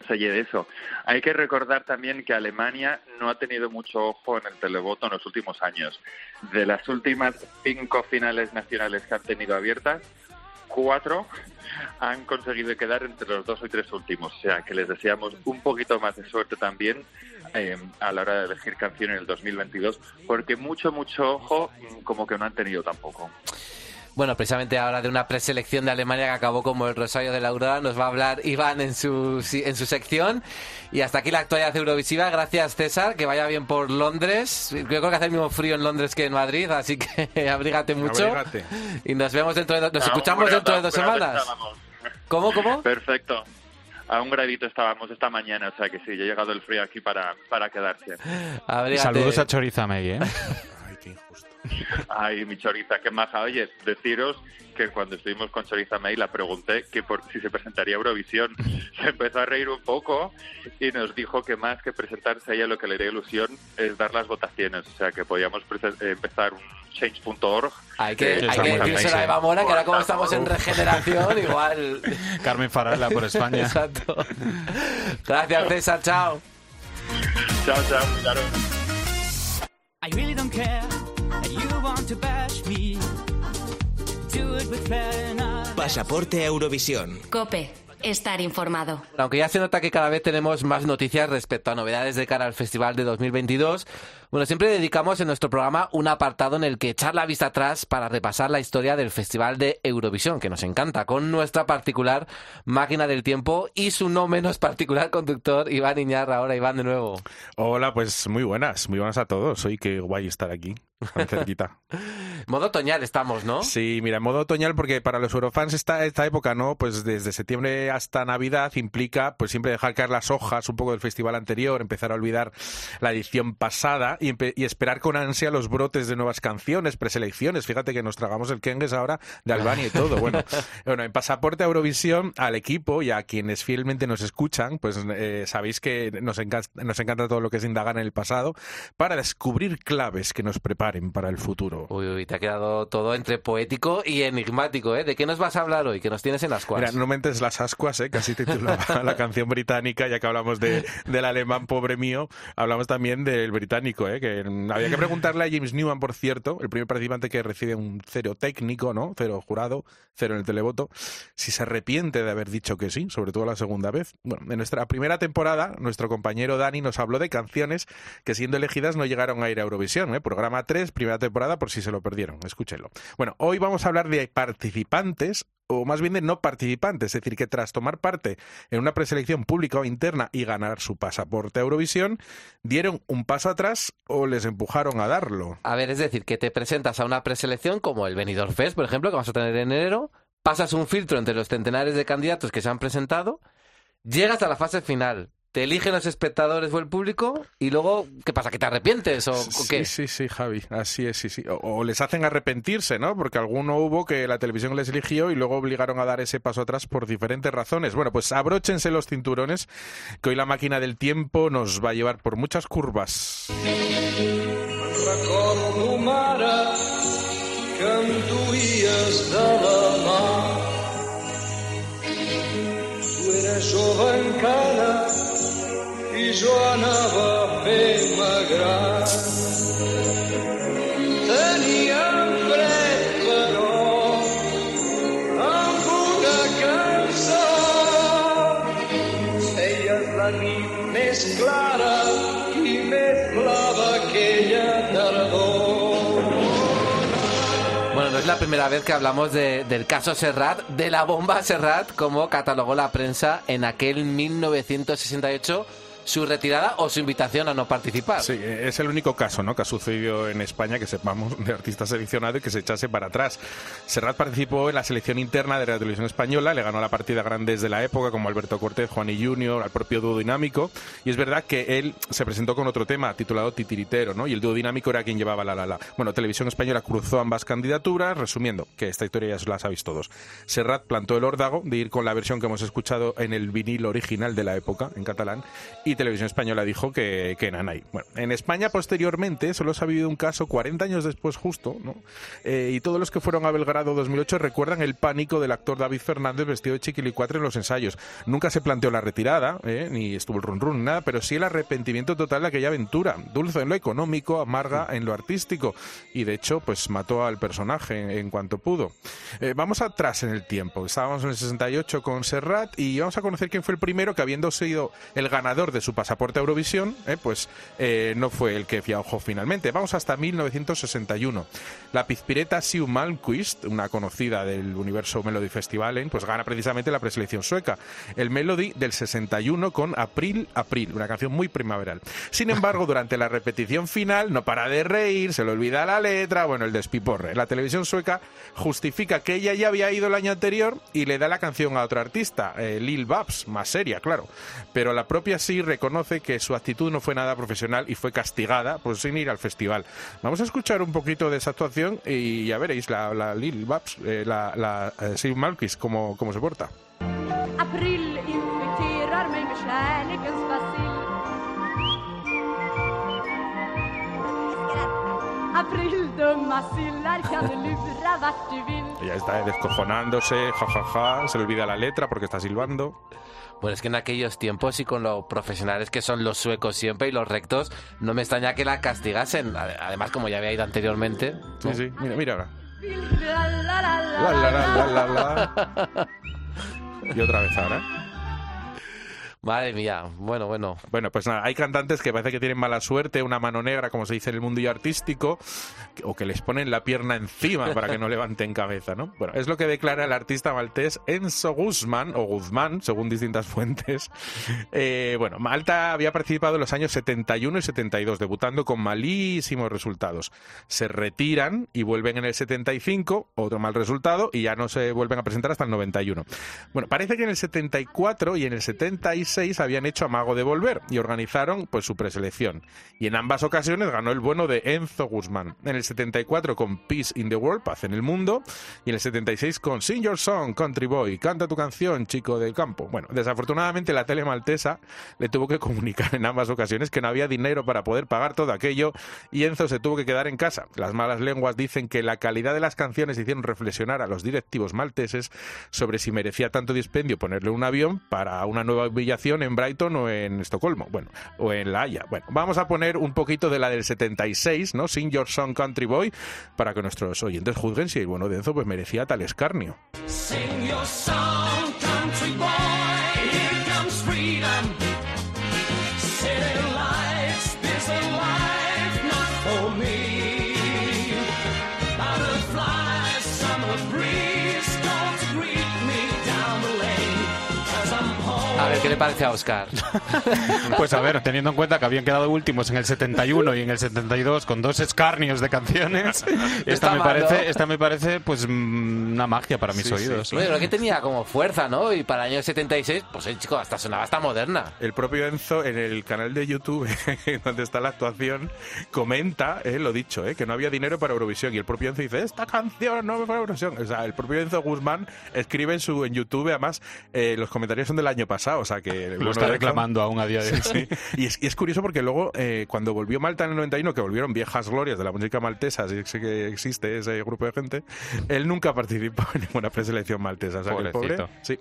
Speaker 4: se lleve eso. Hay que recordar también que Alemania no ha tenido mucho ojo en el televoto en los últimos años. De las últimas cinco finales nacionales que han tenido abiertas, cuatro han conseguido quedar entre los dos y tres últimos. O sea, que les deseamos un poquito más de suerte también eh, a la hora de elegir canción en el 2022, porque mucho, mucho ojo mm, como que no han tenido tampoco.
Speaker 1: Bueno, precisamente ahora de una preselección de Alemania que acabó como el Rosario de la Aurora, nos va a hablar Iván en su, en su sección. Y hasta aquí la actualidad eurovisiva. Gracias, César. Que vaya bien por Londres. Yo creo que hace el mismo frío en Londres que en Madrid, así que abrígate mucho.
Speaker 5: Abrígate.
Speaker 1: Y nos vemos dentro de dos, nos escuchamos
Speaker 4: grado-
Speaker 1: dentro de dos semanas.
Speaker 4: estábamos.
Speaker 1: ¿Cómo, cómo?
Speaker 4: Perfecto. A un gradito estábamos esta mañana, o sea que sí, ya ha llegado el frío aquí para, para quedarse.
Speaker 1: Abrígate.
Speaker 6: Saludos a Choriza May, ¿eh?
Speaker 5: Ay, qué injusto.
Speaker 4: Ay, mi choriza, qué maja. Oye, deciros que cuando estuvimos con Choriza May la pregunté que por si se presentaría a Eurovisión. Se empezó a reír un poco y nos dijo que más que presentarse a ella lo que le haría ilusión es dar las votaciones. O sea que podíamos eh, empezar un change.org.
Speaker 1: Hay que,
Speaker 4: eh,
Speaker 1: hay que decírselo a. Eva Mora, que ahora como estamos en regeneración, igual...
Speaker 6: Carmen Farala por España.
Speaker 1: Exacto. Gracias, César. Chao.
Speaker 4: Chao, chao. cuidaros.
Speaker 7: I really don't care that you want to bash me. Do it with flair and I-
Speaker 8: Pasaporte Eurovisión.
Speaker 9: Cope, estar informado.
Speaker 1: Aunque ya se nota que cada vez tenemos más noticias respecto a novedades de cara al festival de 2022, bueno, siempre dedicamos en nuestro programa un apartado en el que echar la vista atrás para repasar la historia del festival de Eurovisión, que nos encanta, con nuestra particular máquina del tiempo y su no menos particular conductor, Iván Iñarra. Ahora, Iván, de nuevo.
Speaker 5: Hola, pues muy buenas, muy buenas a todos. Hoy qué guay estar aquí, tan cerquita.
Speaker 1: Modo otoñal estamos, ¿no?
Speaker 5: Sí, mira, en modo otoñal, porque para los eurofans esta, esta época, ¿no? Pues desde septiembre hasta Navidad implica pues siempre dejar caer las hojas un poco del festival anterior, empezar a olvidar la edición pasada y, y esperar con ansia los brotes de nuevas canciones, preselecciones. Fíjate que nos tragamos el Kengues ahora de Albania y todo. Bueno, bueno en Pasaporte a Eurovisión, al equipo y a quienes fielmente nos escuchan, pues eh, sabéis que nos encanta, nos encanta todo lo que es indagar en el pasado para descubrir claves que nos preparen para el futuro.
Speaker 1: Uy, uy, te ha quedado todo entre poético y enigmático, ¿eh? ¿De qué nos vas a hablar hoy? Que nos tienes en las
Speaker 5: Mira,
Speaker 1: cuadras.
Speaker 5: no mentes las ascuas, ¿eh? casi titulaba la canción británica, ya que hablamos de, del alemán pobre mío, hablamos también del británico, ¿eh? que había que preguntarle a James Newman, por cierto, el primer participante que recibe un cero técnico, ¿no? Cero jurado, cero en el televoto, si se arrepiente de haber dicho que sí, sobre todo la segunda vez. Bueno, en nuestra primera temporada, nuestro compañero Dani nos habló de canciones que siendo elegidas no llegaron a ir a Eurovisión, ¿eh? Programa 3, primera temporada, por si se lo perdieron, escúchenlo. Bueno, hoy vamos a hablar de participantes o más bien de no participantes, es decir, que tras tomar parte en una preselección pública o interna y ganar su pasaporte a Eurovisión, dieron un paso atrás o les empujaron a darlo.
Speaker 1: A ver, es decir, que te presentas a una preselección como el Benidorm Fest, por ejemplo, que vamos a tener en enero, pasas un filtro entre los centenares de candidatos que se han presentado, llegas a la fase final, te eligen los espectadores o el público y luego, ¿qué pasa? ¿Que te arrepientes o, o qué?
Speaker 5: Sí, sí, sí, Javi, así es, sí, sí. O, o les hacen arrepentirse, ¿no? Porque alguno hubo que la televisión les eligió y luego obligaron a dar ese paso atrás por diferentes razones. Bueno, pues abróchense los cinturones, que hoy la máquina del tiempo nos va a llevar por muchas curvas.
Speaker 10: Jove encara i jo anava a fer-me
Speaker 1: primera vez que hablamos de- del caso Serrat, de la bomba Serrat, como catalogó la prensa en aquel 1968 su retirada o su invitación a no participar.
Speaker 5: Sí, es el único caso ¿no? que ha sucedido en España que sepamos de artista seleccionado y que se echase para atrás. Serrat participó en la selección interna de la televisión española, le ganó la partida a grandes de la época como Alberto Cortés, Juan y Junior, al propio dúo dinámico. Y es verdad que él se presentó con otro tema titulado Titiritero, ¿no? Y el dúo dinámico era quien llevaba la la la. Bueno, Televisión Española cruzó ambas candidaturas. Resumiendo, que esta historia ya la sabéis todos. Serrat plantó el órdago de ir con la versión que hemos escuchado en el vinil original de la época, en catalán, Televisión Española dijo que, que Nanay. Bueno, en España posteriormente solo se ha vivido un caso 40 años después justo, ¿no? Eh, y todos los que fueron a Belgrado 2008 recuerdan el pánico del actor David Fernández vestido de chiquilicuatre en los ensayos. Nunca se planteó la retirada, ¿eh? ni estuvo el run run, nada, pero sí el arrepentimiento total de aquella aventura. Dulce en lo económico, amarga en lo artístico. Y de hecho, pues mató al personaje en, en cuanto pudo. Eh, vamos atrás en el tiempo. Estábamos en el 68 con Serrat y vamos a conocer quién fue el primero que habiendo sido el ganador de su pasaporte a Eurovisión, eh, pues eh, no fue el que viajó finalmente. Vamos hasta 1961. La pizpireta Siu Malmquist, una conocida del universo Melody Festivalen, pues gana precisamente la preselección sueca. El Melody del 61 con April April, una canción muy primaveral. Sin embargo, durante la repetición final no para de reír, se le olvida la letra, bueno, el despiporre. La televisión sueca justifica que ella ya había ido el año anterior y le da la canción a otra artista, eh, Lil Babs, más seria, claro. Pero la propia sí reconoce que su actitud no fue nada profesional y fue castigada por sin ir al festival. Vamos a escuchar un poquito de esa actuación y ya veréis la, la Lil Babs, eh, la, la eh, Siw Malmquist, cómo, cómo se porta.
Speaker 11: April
Speaker 5: Ella está descojonándose, jajaja, se le olvida la letra porque está silbando.
Speaker 1: Bueno, es que en aquellos tiempos y con lo profesionales que son los suecos siempre y los rectos, no me extraña que la castigasen. Ade- Además, como ya había ido anteriormente.
Speaker 5: Sí, sí, mira, mira ahora.
Speaker 11: La la la
Speaker 5: La, la, la, la, la, la. Y otra vez ahora.
Speaker 1: Madre mía, bueno, bueno.
Speaker 5: Bueno, pues nada, hay cantantes que parece que tienen mala suerte, una mano negra, como se dice en el mundo artístico, o que les ponen la pierna encima para que no levanten cabeza, ¿no? Bueno, es lo que declara el artista maltés Enzo Guzmán, o Guzmán, según distintas fuentes. Eh, bueno, Malta había participado en los años 71 y 72, debutando con malísimos resultados. Se retiran y vuelven en el 75, otro mal resultado, y ya no se vuelven a presentar hasta el 91. Bueno, parece que en el 74 y en el 76 habían hecho amago de volver y organizaron pues su preselección. Y en ambas ocasiones ganó el bueno de Enzo Guzmán. En el 74 con Peace in the World, Paz en el Mundo, y en el 76 con Sing Your Song, Country Boy, canta tu canción, chico del campo. Bueno, desafortunadamente la tele maltesa le tuvo que comunicar en ambas ocasiones que no había dinero para poder pagar todo aquello y Enzo se tuvo que quedar en casa. Las malas lenguas dicen que la calidad de las canciones hicieron reflexionar a los directivos malteses sobre si merecía tanto dispendio ponerle un avión para una nueva humillación en Brighton o en Estocolmo, bueno, o en La Haya. Bueno, vamos a poner un poquito de la del 76, ¿no? Sing Your Song Country Boy, para que nuestros oyentes juzguen si el bueno de Enzo pues merecía tal escarnio.
Speaker 1: Parece a Oscar?
Speaker 6: Pues a ver, teniendo en cuenta que habían quedado últimos en el 71 y en el 72 con dos escarnios de canciones, esta me parece, esta me parece pues mm, una magia para mis
Speaker 5: Sí, sí,
Speaker 6: oídos.
Speaker 1: Bueno, que tenía como fuerza, ¿no? Y para el año 76, pues el chico hasta sonaba hasta moderna.
Speaker 5: El propio Enzo en el canal de YouTube, donde está la actuación, comenta, eh, lo dicho, eh, que no había dinero para Eurovisión. Y el propio Enzo dice, esta canción no me fue a Eurovisión. O sea, el propio Enzo Guzmán escribe en su en YouTube, además, eh, los comentarios son del año pasado. o sea que...
Speaker 6: Lo
Speaker 5: bueno,
Speaker 6: está reclamando aún a día de hoy.
Speaker 5: Sí, sí. Y, es, y es curioso porque luego, eh, cuando volvió Malta en el 91, que volvieron viejas glorias de la música maltesa, sí que existe ese grupo de gente, él nunca participó en ninguna preselección maltesa. O sea, que el pobre, sí.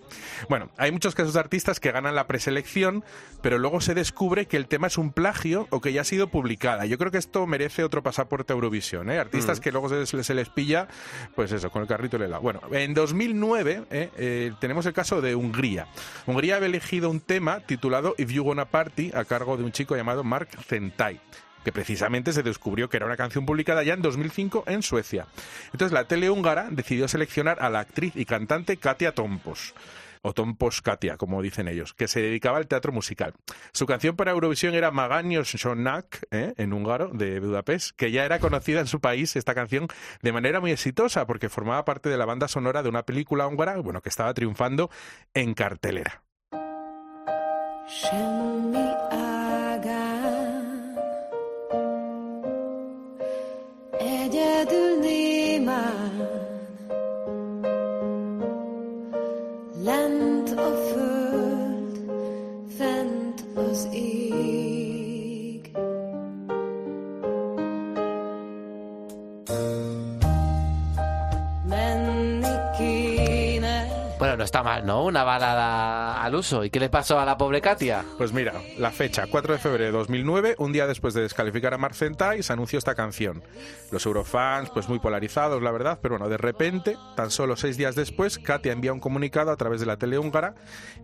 Speaker 5: Bueno, hay muchos casos de artistas que ganan la preselección, pero luego se descubre que el tema es un plagio o que ya ha sido publicada. Yo creo que esto merece otro pasaporte a Eurovisión. ¿eh? Artistas
Speaker 1: Mm.
Speaker 5: que luego se, se les pilla, pues eso, con el carrito del helado. Bueno, en 2009 ¿eh? Eh, tenemos el caso de Hungría. Hungría había elegido un tema titulado If You Wanna Party a cargo de un chico llamado Mark Zentai que precisamente se descubrió que era una canción publicada ya en 2005 en Suecia. Entonces la tele húngara decidió seleccionar a la actriz y cantante Katia Tompos o Tompos Katia, como dicen ellos, que se dedicaba al teatro musical. Su canción para Eurovisión era Magányos Sonak, ¿eh? en húngaro, de Budapest, que ya era conocida en su país, esta canción, de manera muy exitosa, porque formaba parte de la banda sonora de una película húngara, bueno, que estaba triunfando en cartelera.
Speaker 2: 神
Speaker 1: 秘 no está mal, ¿no? Una balada al uso. ¿Y qué le pasó a la pobre Katia?
Speaker 5: Pues mira, la fecha, 4 de febrero de 2009, un día después de descalificar a Marcentai, se anunció esta canción. Los eurofans, pues muy polarizados, la verdad, pero bueno, de repente, tan solo seis días después, Katia envía un comunicado a través de la tele húngara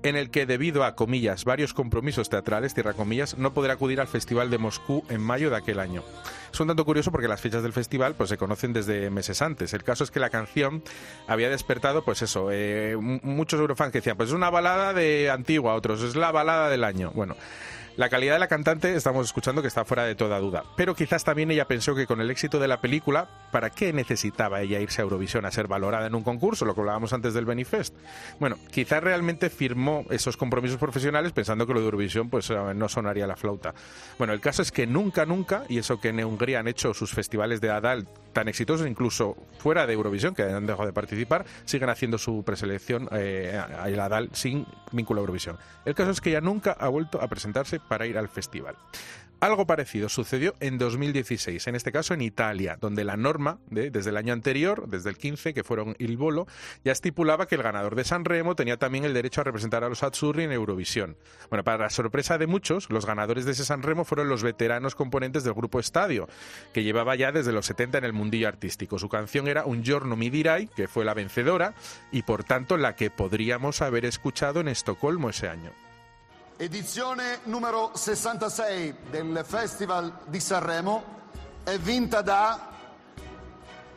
Speaker 5: en el que, debido a, comillas, varios compromisos teatrales, tierra comillas, no podrá acudir al Festival de Moscú en mayo de aquel año. Es un tanto curioso porque las fechas del festival pues se conocen desde meses antes. El caso es que la canción había despertado, pues eso, eh, muchos eurofans que decían, pues es una balada de antigua, otros es la balada del año. Bueno, la calidad de la cantante estamos escuchando que está fuera de toda duda. Pero quizás también ella pensó que con el éxito de la película, ¿para qué necesitaba ella irse a Eurovisión a ser valorada en un concurso? Lo que hablábamos antes del Benifest. Bueno, quizás realmente firmó esos compromisos profesionales pensando que lo de Eurovisión pues eh, no sonaría la flauta. Bueno, el caso es que nunca, nunca, y eso que en Hungría han hecho sus festivales de Adal tan exitosos, incluso fuera de Eurovisión, que han dejado de participar, siguen haciendo su preselección eh, a el Adal sin vínculo a Eurovisión. El caso es que ella nunca ha vuelto a presentarse para ir al festival. Algo parecido sucedió en 2016, en este caso en Italia, donde la norma de, desde el año anterior, desde el 15, que fueron Il Bolo, ya estipulaba que el ganador de San Remo tenía también el derecho a representar a los Azzurri en Eurovisión. Bueno, para la sorpresa de muchos, los ganadores de ese San Remo fueron los veteranos componentes del grupo Estadio, que llevaba ya desde los 70 en el mundillo artístico. Su canción era Un giorno mi dirai, que fue la vencedora y por tanto la que podríamos haber escuchado en Estocolmo ese año.
Speaker 12: Edizione numero 66 del Festival di Sanremo è vinta da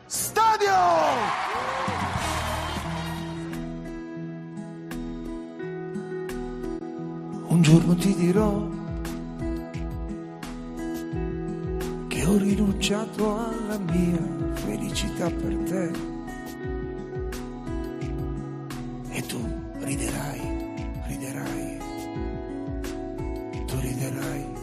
Speaker 12: Stadio!
Speaker 13: Un giorno ti dirò che ho rinunciato alla mia felicità per te. E tu riderai, tu riderai di me.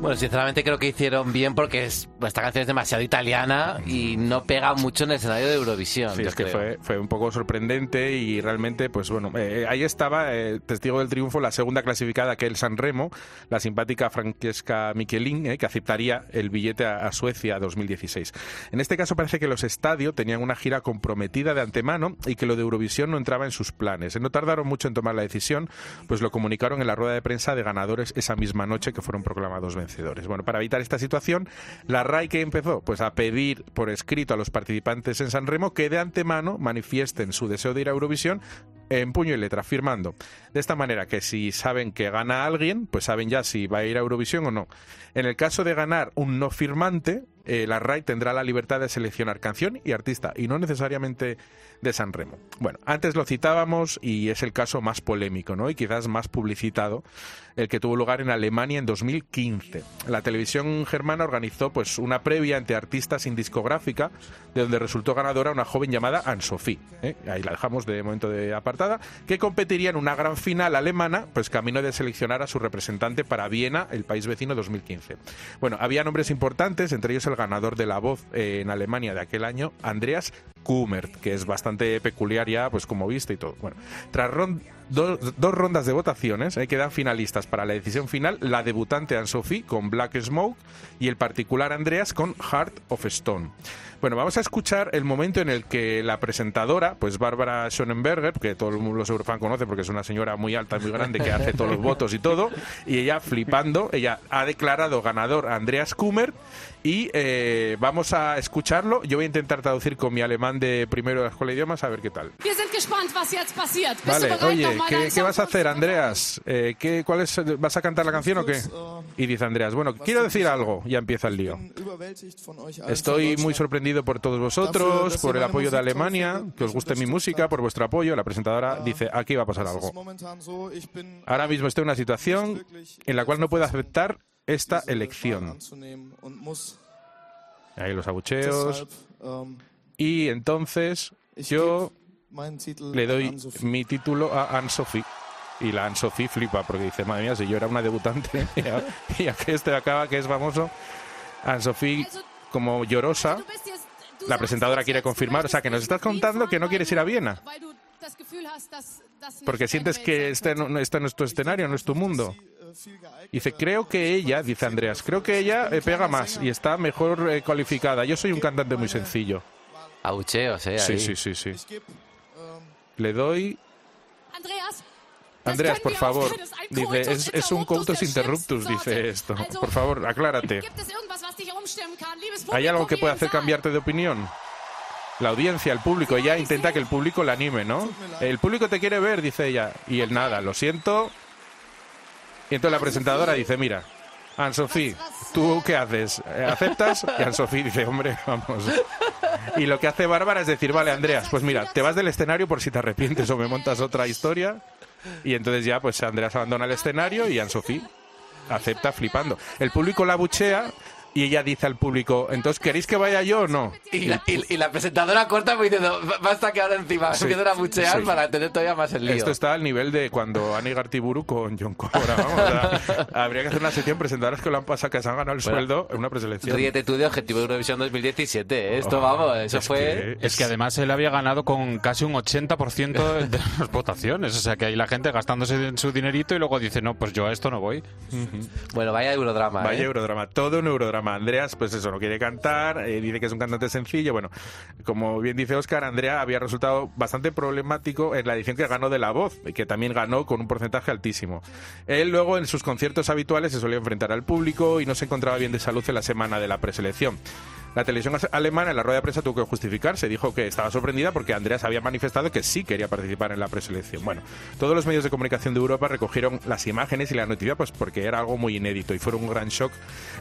Speaker 1: Bueno, sinceramente creo que hicieron bien porque es, esta canción es demasiado italiana y no pega mucho en el escenario de Eurovisión.
Speaker 5: Sí, es que
Speaker 1: creo.
Speaker 5: fue, fue un poco sorprendente y realmente, pues bueno, eh, ahí estaba, eh, testigo del triunfo, la segunda clasificada que el San Remo, la simpática Francesca Michelin, eh, que aceptaría el billete a, a Suecia 2016. En este caso parece que los estadios tenían una gira comprometida de antemano y que lo de Eurovisión no entraba en sus planes. Eh, No tardaron mucho en tomar la decisión, pues lo comunicaron en la rueda de prensa de ganadores esa misma noche que fueron proclamados vencedores. Bueno, para evitar esta situación, la RAI que empezó pues a pedir por escrito a los participantes en San Remo que de antemano manifiesten su deseo de ir a Eurovisión en puño y letra, firmando. De esta manera que si saben que gana alguien, pues saben ya si va a ir a Eurovisión o no. En el caso de ganar un no firmante, eh, la RAI tendrá la libertad de seleccionar canción y artista, y no necesariamente de San Remo. Bueno, antes lo citábamos y es el caso más polémico, ¿no? Y quizás más publicitado, el que tuvo lugar en Alemania en 2015. La televisión germana organizó pues una previa ante artistas sin discográfica, de donde resultó ganadora una joven llamada Anne-Sophie. ¿eh? Ahí la dejamos de momento de apartada, que competiría en una gran final alemana, pues camino de seleccionar a su representante para Viena, el país vecino 2015. Bueno, había nombres importantes, entre ellos el ganador de la voz eh, en Alemania de aquel año, Andreas Kummert, que es bastante peculiar ya, pues como viste y todo. Bueno, tras, dos, dos rondas de votaciones, eh, quedan finalistas para la decisión final, la debutante Anne-Sophie con Black Smoke y el particular Andreas con Heart of Stone. Bueno, vamos a escuchar el momento en el que la presentadora, pues Bárbara Schonenberger, que todo el mundo los Eurofan conoce porque es una señora muy alta y muy grande que hace todos los votos y todo, y ella flipando, ella ha declarado ganador a Andreas Kummer y eh, vamos a escucharlo. Yo voy a intentar traducir con mi alemán de primero de la escuela de idiomas a ver qué tal. Vale, oye, ¿qué, vas a hacer, Andreas? Eh, ¿qué, cuál es, ¿Vas a cantar la canción o qué? Y dice Andreas, bueno, quiero decir algo. Ya empieza el lío. Estoy muy sorprendido por todos vosotros, por el apoyo de Alemania, que os guste mi música, por vuestro apoyo. La presentadora dice, aquí va a pasar algo. Ahora mismo estoy en una situación en la cual no puedo aceptar esta elección. Ahí los abucheos. Y entonces yo le doy mi título a Anne-Sophie. Y la Anne-Sophie flipa porque dice, madre mía, si yo era una debutante y a, que este acaba, que es famoso. Anne-Sophie, como llorosa, la presentadora quiere confirmar. O sea, que nos estás contando que no quieres ir a Viena. Porque sientes que este no, este no es tu escenario, no es tu mundo. Dice, creo que ella, dice Andreas, creo que ella eh, pega más y está mejor eh, cualificada. Yo soy un cantante muy sencillo.
Speaker 1: Abucheos, eh.
Speaker 5: Sí, sí, sí, sí. Le doy...
Speaker 14: Andreas,
Speaker 5: Andreas, por favor.
Speaker 14: es
Speaker 5: Dice, un
Speaker 14: der
Speaker 5: interruptus, dice esto. Por favor, aclárate. ¿Hay algo que pueda hacer cambiarte de opinión? La audiencia, el público, ella intenta que el público la anime, ¿no? El público te quiere ver, dice ella. Y él nada, lo siento. Y entonces la presentadora dice, mira, Anne-Sophie, ¿tú qué haces? ¿Aceptas? Y Anne-Sophie dice, hombre, vamos. Y lo que hace Bárbara es decir, vale, Andreas, pues mira, te vas del escenario por si te arrepientes o me montas otra historia. Y entonces ya, pues Andreas abandona el escenario y Anne-Sophie acepta flipando. El público la buchea y ella dice al público, entonces, ¿queréis que vaya yo o no?
Speaker 1: Y la, y- y la presentadora corta pues diciendo, "Ba- basta que ahora encima
Speaker 5: Sí,
Speaker 1: empiezan a buchear
Speaker 5: sí.
Speaker 1: para tener todavía más el lío.
Speaker 5: Esto está al nivel de cuando Ani Gartiburu con John Cobra. Vamos, o sea, habría que hacer una sección presentadoras que lo han pasado, que se han ganado el
Speaker 1: Bueno,
Speaker 5: sueldo en una preselección.
Speaker 1: Ríete tú de Objetivo Eurovisión 2017. ¿eh? Esto,
Speaker 5: Oh,
Speaker 1: vamos, eso
Speaker 5: es
Speaker 1: fue...
Speaker 6: Es que además él había ganado con casi un 80% de las votaciones. O sea que hay la gente gastándose su dinerito y luego dice, no, pues yo a esto no voy.
Speaker 1: Bueno, vaya eurodrama.
Speaker 5: Vaya
Speaker 1: ¿eh?
Speaker 5: eurodrama, todo un eurodrama. Andreas, pues eso, no quiere cantar, eh, dice que es un cantante sencillo. Bueno, como bien dice Oscar, Andrea había resultado bastante problemático en la edición que ganó de La Voz, que también ganó con un porcentaje altísimo. Él luego en sus conciertos habituales se solía enfrentar al público y no se encontraba bien de salud en la semana de la preselección. La televisión alemana en la rueda de prensa tuvo que justificarse. Dijo que estaba sorprendida porque Andreas había manifestado que sí quería participar en la preselección. Bueno, todos los medios de comunicación de Europa recogieron las imágenes y la noticia pues porque era algo muy inédito y fue un gran shock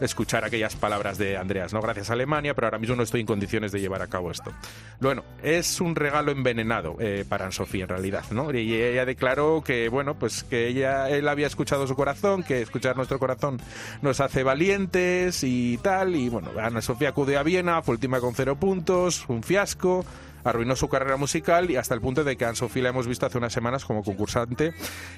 Speaker 5: escuchar aquellas palabras de Andreas. No gracias a Alemania, pero ahora mismo no estoy en condiciones de llevar a cabo esto. Bueno, es un regalo envenenado eh, para Anne-Sophie en realidad, ¿no? Y ella declaró que bueno, pues que ella él había escuchado su corazón, que escuchar nuestro corazón nos hace valientes y tal y bueno, Ana-Sofía acude a Viena, fue última con cero puntos, un fiasco, arruinó su carrera musical y hasta el punto de que a Anne-Sophie la hemos visto hace unas semanas como concursante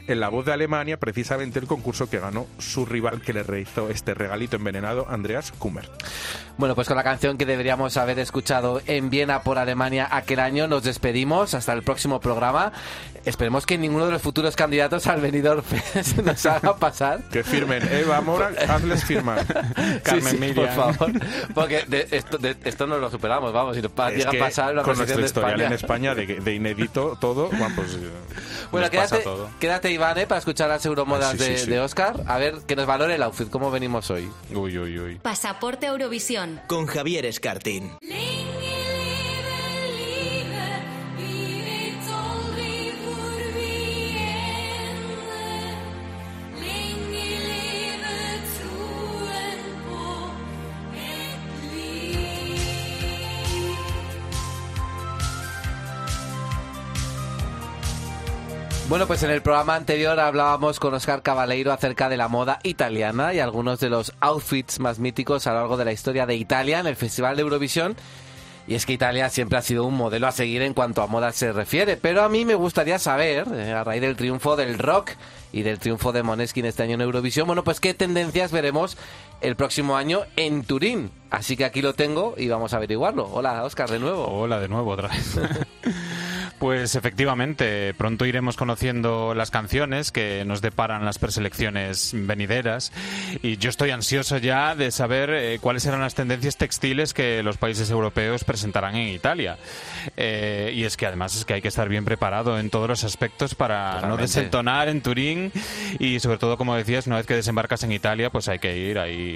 Speaker 5: en La Voz de Alemania, precisamente el concurso que ganó su rival que le realizó este regalito envenenado, Andreas Kummer.
Speaker 1: Bueno, pues con la canción que deberíamos haber escuchado en Viena por Alemania aquel año nos despedimos hasta el próximo programa. Esperemos que ninguno de los futuros candidatos al Benidorm Fest nos haga pasar.
Speaker 5: Que firmen, Eva Mora, hazles firmar.
Speaker 6: Carmen
Speaker 1: Sí, sí,
Speaker 6: Miriam.
Speaker 1: por favor. Porque de esto, de- esto no lo superamos, vamos. Si nos pa- llega
Speaker 5: que
Speaker 1: a pasar la
Speaker 5: con nuestro historial en
Speaker 1: España.
Speaker 5: De, de inédito todo, bueno, pues eh,
Speaker 1: Bueno,
Speaker 5: nos pasa
Speaker 1: quédate,
Speaker 5: todo.
Speaker 1: quédate Iván, ¿eh? para escuchar las euromodas
Speaker 5: Ah, sí, sí,
Speaker 1: de,
Speaker 5: sí.
Speaker 1: de Oscar. A ver, que nos valore el outfit, cómo venimos hoy.
Speaker 6: Uy, uy, uy.
Speaker 9: Pasaporte Eurovisión.
Speaker 8: Con Javier Escartín.
Speaker 1: Bueno, pues en el programa anterior hablábamos con Oscar Cabaleiro acerca de la moda italiana y algunos de los outfits más míticos a lo largo de la historia de Italia en el Festival de Eurovisión. Y es que Italia siempre ha sido un modelo a seguir en cuanto a moda se refiere, pero a mí me gustaría saber, eh, a raíz del triunfo del rock y del triunfo de Moneskin este año en Eurovisión. Bueno, pues qué tendencias veremos el próximo año en Turín. Así que aquí lo tengo y vamos a averiguarlo. Hola, Oscar, de nuevo.
Speaker 6: Hola, de nuevo, otra vez. Pues efectivamente, pronto iremos conociendo las canciones que nos deparan las preselecciones venideras y yo estoy ansioso ya de saber eh, cuáles serán las tendencias textiles que los países europeos presentarán en Italia. Eh, y es que además es que hay que estar bien preparado en todos los aspectos para no desentonar en Turín y sobre todo, como decías, una vez que desembarcas en Italia, pues hay que ir ahí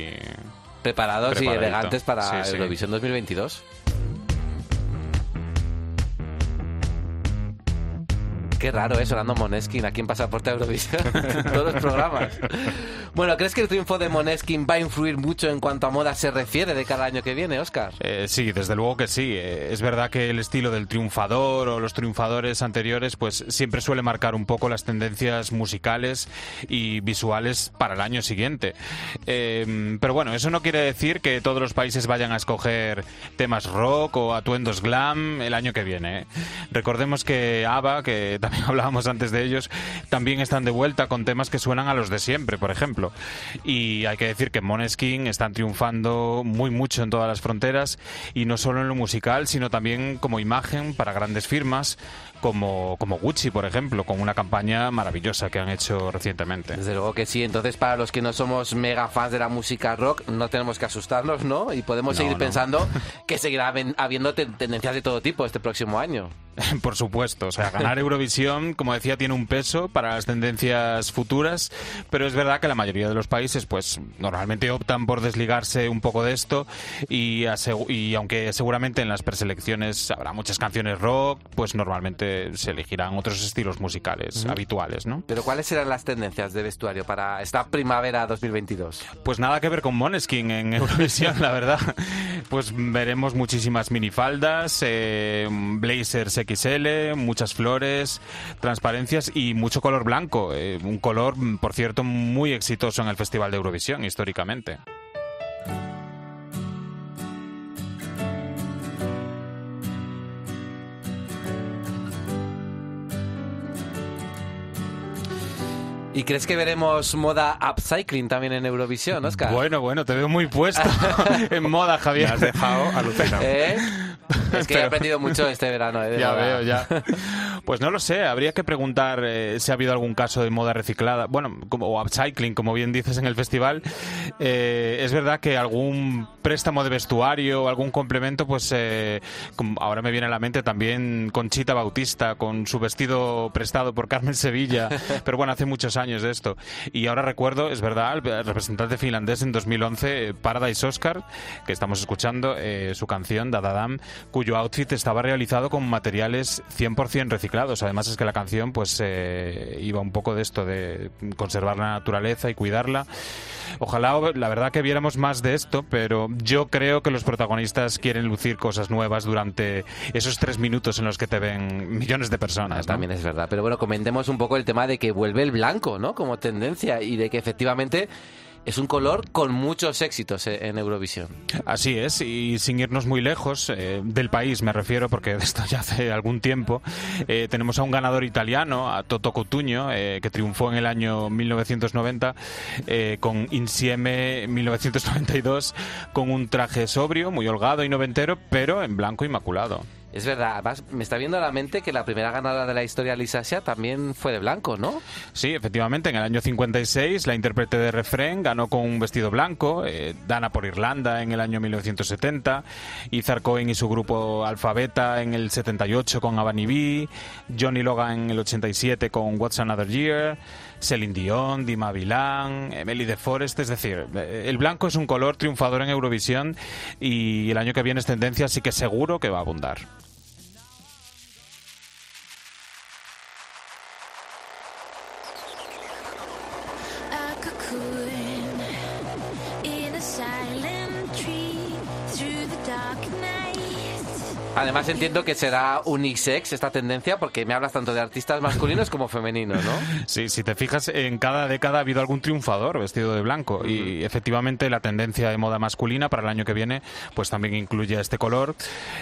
Speaker 1: Preparados y elegantes para. Eurovisión 2022. Qué raro eso, sonando Moneskin aquí en Pasaporte a Eurovisión. todos los programas. Bueno, ¿crees que el triunfo de Moneskin va a influir mucho en cuanto a moda se refiere de cada año que viene, Oscar?
Speaker 6: Eh, sí, desde luego que sí. Eh, es verdad que el estilo del triunfador o los triunfadores anteriores, pues siempre suele marcar un poco las tendencias musicales y visuales para el año siguiente. Eh, pero bueno, eso no quiere decir que todos los países vayan a escoger temas rock o atuendos glam el año que viene. ¿eh? Recordemos que ABBA, que también hablábamos antes de ellos, también están de vuelta con temas que suenan a los de siempre, por ejemplo. Y hay que decir que Moneskin están triunfando muy mucho en todas las fronteras y no solo en lo musical, sino también como imagen para grandes firmas como, como Gucci, por ejemplo, con una campaña maravillosa que han hecho recientemente.
Speaker 1: Desde luego que sí. Entonces, para los que no somos mega fans de la música rock, no tenemos que asustarnos, ¿no? Y podemos
Speaker 6: No,
Speaker 1: seguir
Speaker 6: no.
Speaker 1: pensando que seguirá habiendo ten- tendencias de todo tipo este próximo año.
Speaker 6: Por supuesto, o sea, ganar Eurovisión, como decía, tiene un peso para las tendencias futuras, pero es verdad que la mayoría de los países, pues, normalmente optan por desligarse un poco de esto y aunque seguramente en las preselecciones habrá muchas canciones rock, pues normalmente se elegirán otros estilos musicales habituales, ¿no?
Speaker 1: Pero ¿cuáles serán las tendencias de vestuario para esta primavera 2022?
Speaker 6: Pues nada que ver con Moneskin en Eurovisión, la verdad. Pues veremos muchísimas minifaldas, eh, blazers XL, muchas flores, transparencias y mucho color blanco. eh, un color, por cierto, muy exitoso en el Festival de Eurovisión históricamente.
Speaker 1: ¿Y crees que veremos moda upcycling también en Eurovisión, Oscar?
Speaker 6: Bueno, bueno, te veo muy puesto en moda, Javier.
Speaker 5: Me has dejado alucinado.
Speaker 1: ¿Eh? Es que he
Speaker 6: Pero-
Speaker 1: aprendido mucho este verano. eh,
Speaker 6: Ya veo, ya. Pues no lo sé, habría que preguntar eh, si ha habido algún caso de moda reciclada, bueno, como, o upcycling, como bien dices en el festival. Eh, es verdad que algún préstamo de vestuario o algún complemento, pues eh, como ahora me viene a la mente también Conchita Bautista con su vestido prestado por Carmen Sevilla, pero bueno, hace muchos años de esto. Y ahora recuerdo, es verdad, el representante finlandés en 2011, eh, Paradise Oscar, que estamos escuchando eh, su canción, Dadadam, cuyo outfit estaba realizado con materiales 100% reciclados. Además es que la canción pues eh, iba un poco de esto, de conservar la naturaleza y cuidarla. Ojalá, la verdad, que viéramos más de esto, pero yo creo que los protagonistas quieren lucir cosas nuevas durante esos tres minutos en los que te ven millones de personas.
Speaker 1: También es verdad. Pero bueno, comentemos un poco el tema de que vuelve el blanco, ¿no? Como tendencia y de que efectivamente es un color con muchos éxitos eh, en Eurovisión.
Speaker 6: Así es, y sin irnos muy lejos eh, del país, me refiero, porque de esto ya hace algún tiempo, eh, tenemos a un ganador italiano, a Toto Cotugno, eh, que triunfó en el año 1990 eh, con Insieme 1992, con un traje sobrio, muy holgado y noventero, pero en blanco inmaculado.
Speaker 1: Es verdad, me está viendo a la mente que la primera ganadora de la historia, Lisa Sia, también fue de blanco, ¿no?
Speaker 6: Sí, efectivamente, en el año 56 la intérprete de refrén ganó con un vestido blanco, eh, Dana por Irlanda en el año 1970, Izar Cohen y su grupo Alfabeta en el 78 con Avani B, Johnny Logan en el 87 con What's Another Year, Celine Dion, Dima Bilan, Emily de Forest, es decir, eh, el blanco es un color triunfador en Eurovisión y el año que viene es tendencia, así que seguro que va a abundar.
Speaker 1: Además entiendo que será unisex esta tendencia porque me hablas tanto de artistas masculinos como femeninos, ¿no?
Speaker 6: Sí, si te fijas, en cada década ha habido algún triunfador vestido de blanco y efectivamente la tendencia de moda masculina para el año que viene pues también incluye este color,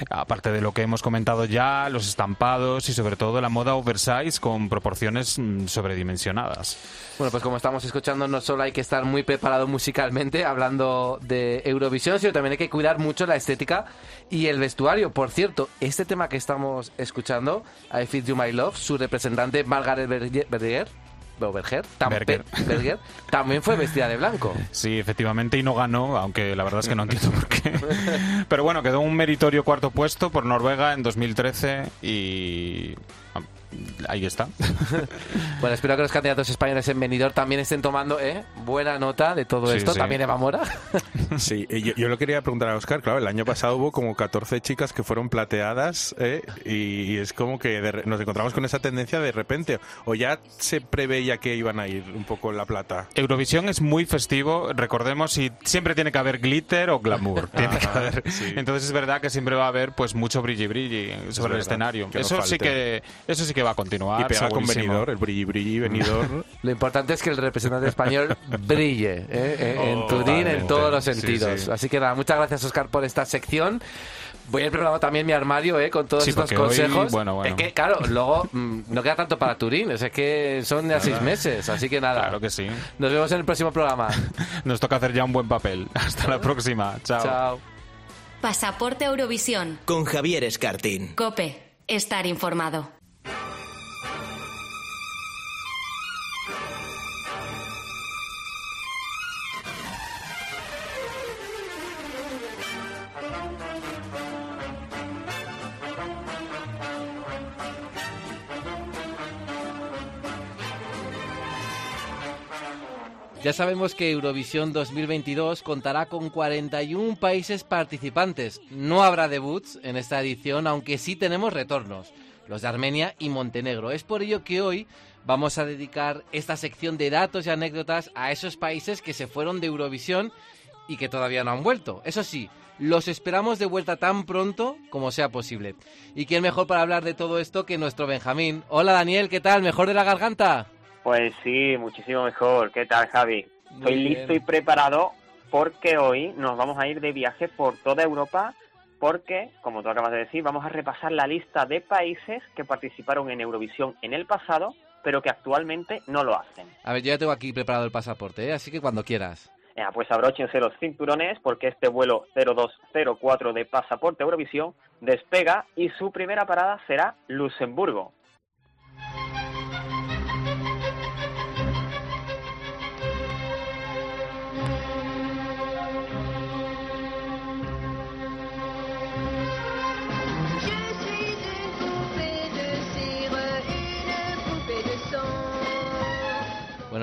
Speaker 6: aparte de lo que hemos comentado ya, los estampados y sobre todo la moda oversize con proporciones mm, sobredimensionadas.
Speaker 1: Bueno, pues como estamos escuchando, no solo hay que estar muy preparado musicalmente hablando de Eurovisión, sino también hay que cuidar mucho la estética y el vestuario. Por cierto, este tema que estamos escuchando, I Feel You My Love, su representante Margaret Berger, Berger, también fue vestida de blanco.
Speaker 6: Sí, efectivamente, y no ganó, aunque la verdad es que no entiendo por qué. Pero bueno, quedó un meritorio cuarto puesto por Noruega en 2013 y ahí está.
Speaker 1: Bueno, espero que los candidatos españoles en Benidorm también estén tomando ¿eh? buena nota de todo
Speaker 5: Sí,
Speaker 1: esto.
Speaker 5: sí.
Speaker 1: También Eva Mora.
Speaker 5: Sí, yo, yo lo quería preguntar a Oscar, claro, el año pasado hubo como 14 chicas que fueron plateadas ¿eh? y, y es como que de nos encontramos con esa tendencia de repente, o ya se preveía que iban a ir un poco en la plata.
Speaker 6: Eurovisión es muy festivo, recordemos, y siempre tiene que haber glitter o glamour. Tiene que haber.
Speaker 5: sí.
Speaker 6: Entonces es verdad que siempre va a haber pues mucho brilli brilli sobre el
Speaker 5: verdad,
Speaker 6: escenario.
Speaker 5: que no
Speaker 6: Eso sí que eso sí que va a continuar.
Speaker 5: y pega con venidor, el brilli brilli venidor.
Speaker 1: Lo importante es que el representante español brille ¿eh? Eh, en
Speaker 5: Oh,
Speaker 1: Turín en todos los
Speaker 5: Sí,
Speaker 1: sentidos.
Speaker 5: sí.
Speaker 1: Así que nada, muchas gracias Oscar por esta sección. Voy a programa también mi armario ¿eh? con todos
Speaker 6: Sí,
Speaker 1: estos
Speaker 6: porque hoy,
Speaker 1: consejos.
Speaker 6: bueno, bueno.
Speaker 1: Es que, claro, luego mm, no queda tanto para Turín, es que son ya seis meses, así que nada.
Speaker 6: Claro que sí.
Speaker 1: Nos vemos en el próximo programa.
Speaker 6: Nos toca hacer ya un buen papel. Hasta la próxima. Chao.
Speaker 1: Chao.
Speaker 9: Pasaporte Eurovisión.
Speaker 8: Con Javier Escartín.
Speaker 9: Cope. Estar informado.
Speaker 1: Ya sabemos que Eurovisión 2022 contará con 41 países participantes. No habrá debuts en esta edición, aunque sí tenemos retornos, los de Armenia y Montenegro. Es por ello que hoy vamos a dedicar esta sección de datos y anécdotas a esos países que se fueron de Eurovisión y que todavía no han vuelto. Eso sí, los esperamos de vuelta tan pronto como sea posible. ¿Y quién mejor para hablar de todo esto que nuestro Benjamín? Hola Daniel, ¿qué tal? ¿Mejor de la garganta?
Speaker 15: Pues sí, muchísimo mejor. ¿Qué tal, Javi?
Speaker 1: Muy
Speaker 15: Estoy
Speaker 1: bien.
Speaker 15: listo y preparado porque hoy nos vamos a ir de viaje por toda Europa porque, como tú acabas de decir, vamos a repasar la lista de países que participaron en Eurovisión en el pasado, pero que actualmente no lo hacen.
Speaker 1: A ver, yo ya tengo aquí preparado el pasaporte, ¿eh? así que cuando quieras.
Speaker 15: Venga, pues abróchense los cinturones porque este vuelo 0204 de Pasaporte Eurovisión despega y su primera parada será Luxemburgo.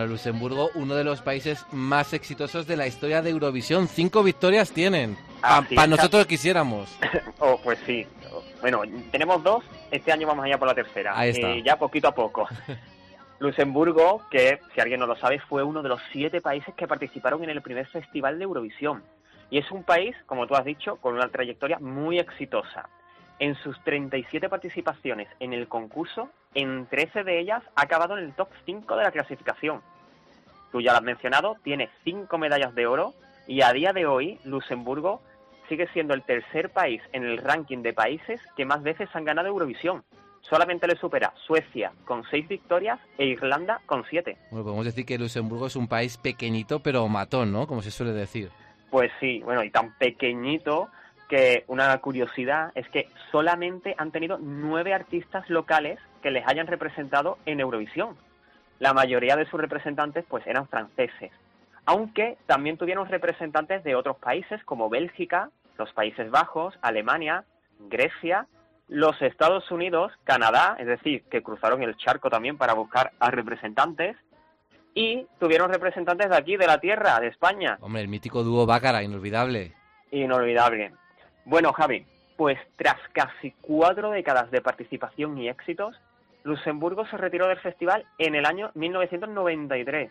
Speaker 1: Luxemburgo, uno de los países más exitosos de la historia de Eurovisión. Cinco victorias tienen. Para
Speaker 15: Así es,
Speaker 1: nosotros quisiéramos.
Speaker 15: Oh, pues sí. Bueno, tenemos dos, este año vamos allá por la tercera.
Speaker 1: Ahí está.
Speaker 15: Eh, ya poquito a poco. Luxemburgo, que si alguien no lo sabe, fue uno de los siete países que participaron en el primer festival de Eurovisión. Y es un país, como tú has dicho, con una trayectoria muy exitosa. En sus 37 participaciones en el concurso, en 13 de ellas ha acabado en el top 5 de la clasificación. Tú ya lo has mencionado, tiene 5 medallas de oro y a día de hoy Luxemburgo sigue siendo el tercer país en el ranking de países que más veces han ganado Eurovisión. Solamente le supera Suecia con 6 victorias e Irlanda con 7.
Speaker 1: Bueno, podemos decir que Luxemburgo es un país pequeñito pero matón, ¿no? Como se suele decir.
Speaker 15: Pues sí, bueno, y tan pequeñito que una curiosidad es que solamente han tenido nueve artistas locales que les hayan representado en Eurovisión. La mayoría de sus representantes pues eran franceses, aunque también tuvieron representantes de otros países como Bélgica, los Países Bajos, Alemania, Grecia, los Estados Unidos, Canadá, es decir, que cruzaron el charco también para buscar a representantes, y tuvieron representantes de aquí, de la tierra, de España,
Speaker 1: Hombre, el mítico dúo Bácara, inolvidable.
Speaker 15: Inolvidable. Bueno, Javi, pues tras casi cuatro décadas de participación y éxitos, Luxemburgo se retiró del festival en el año 1993.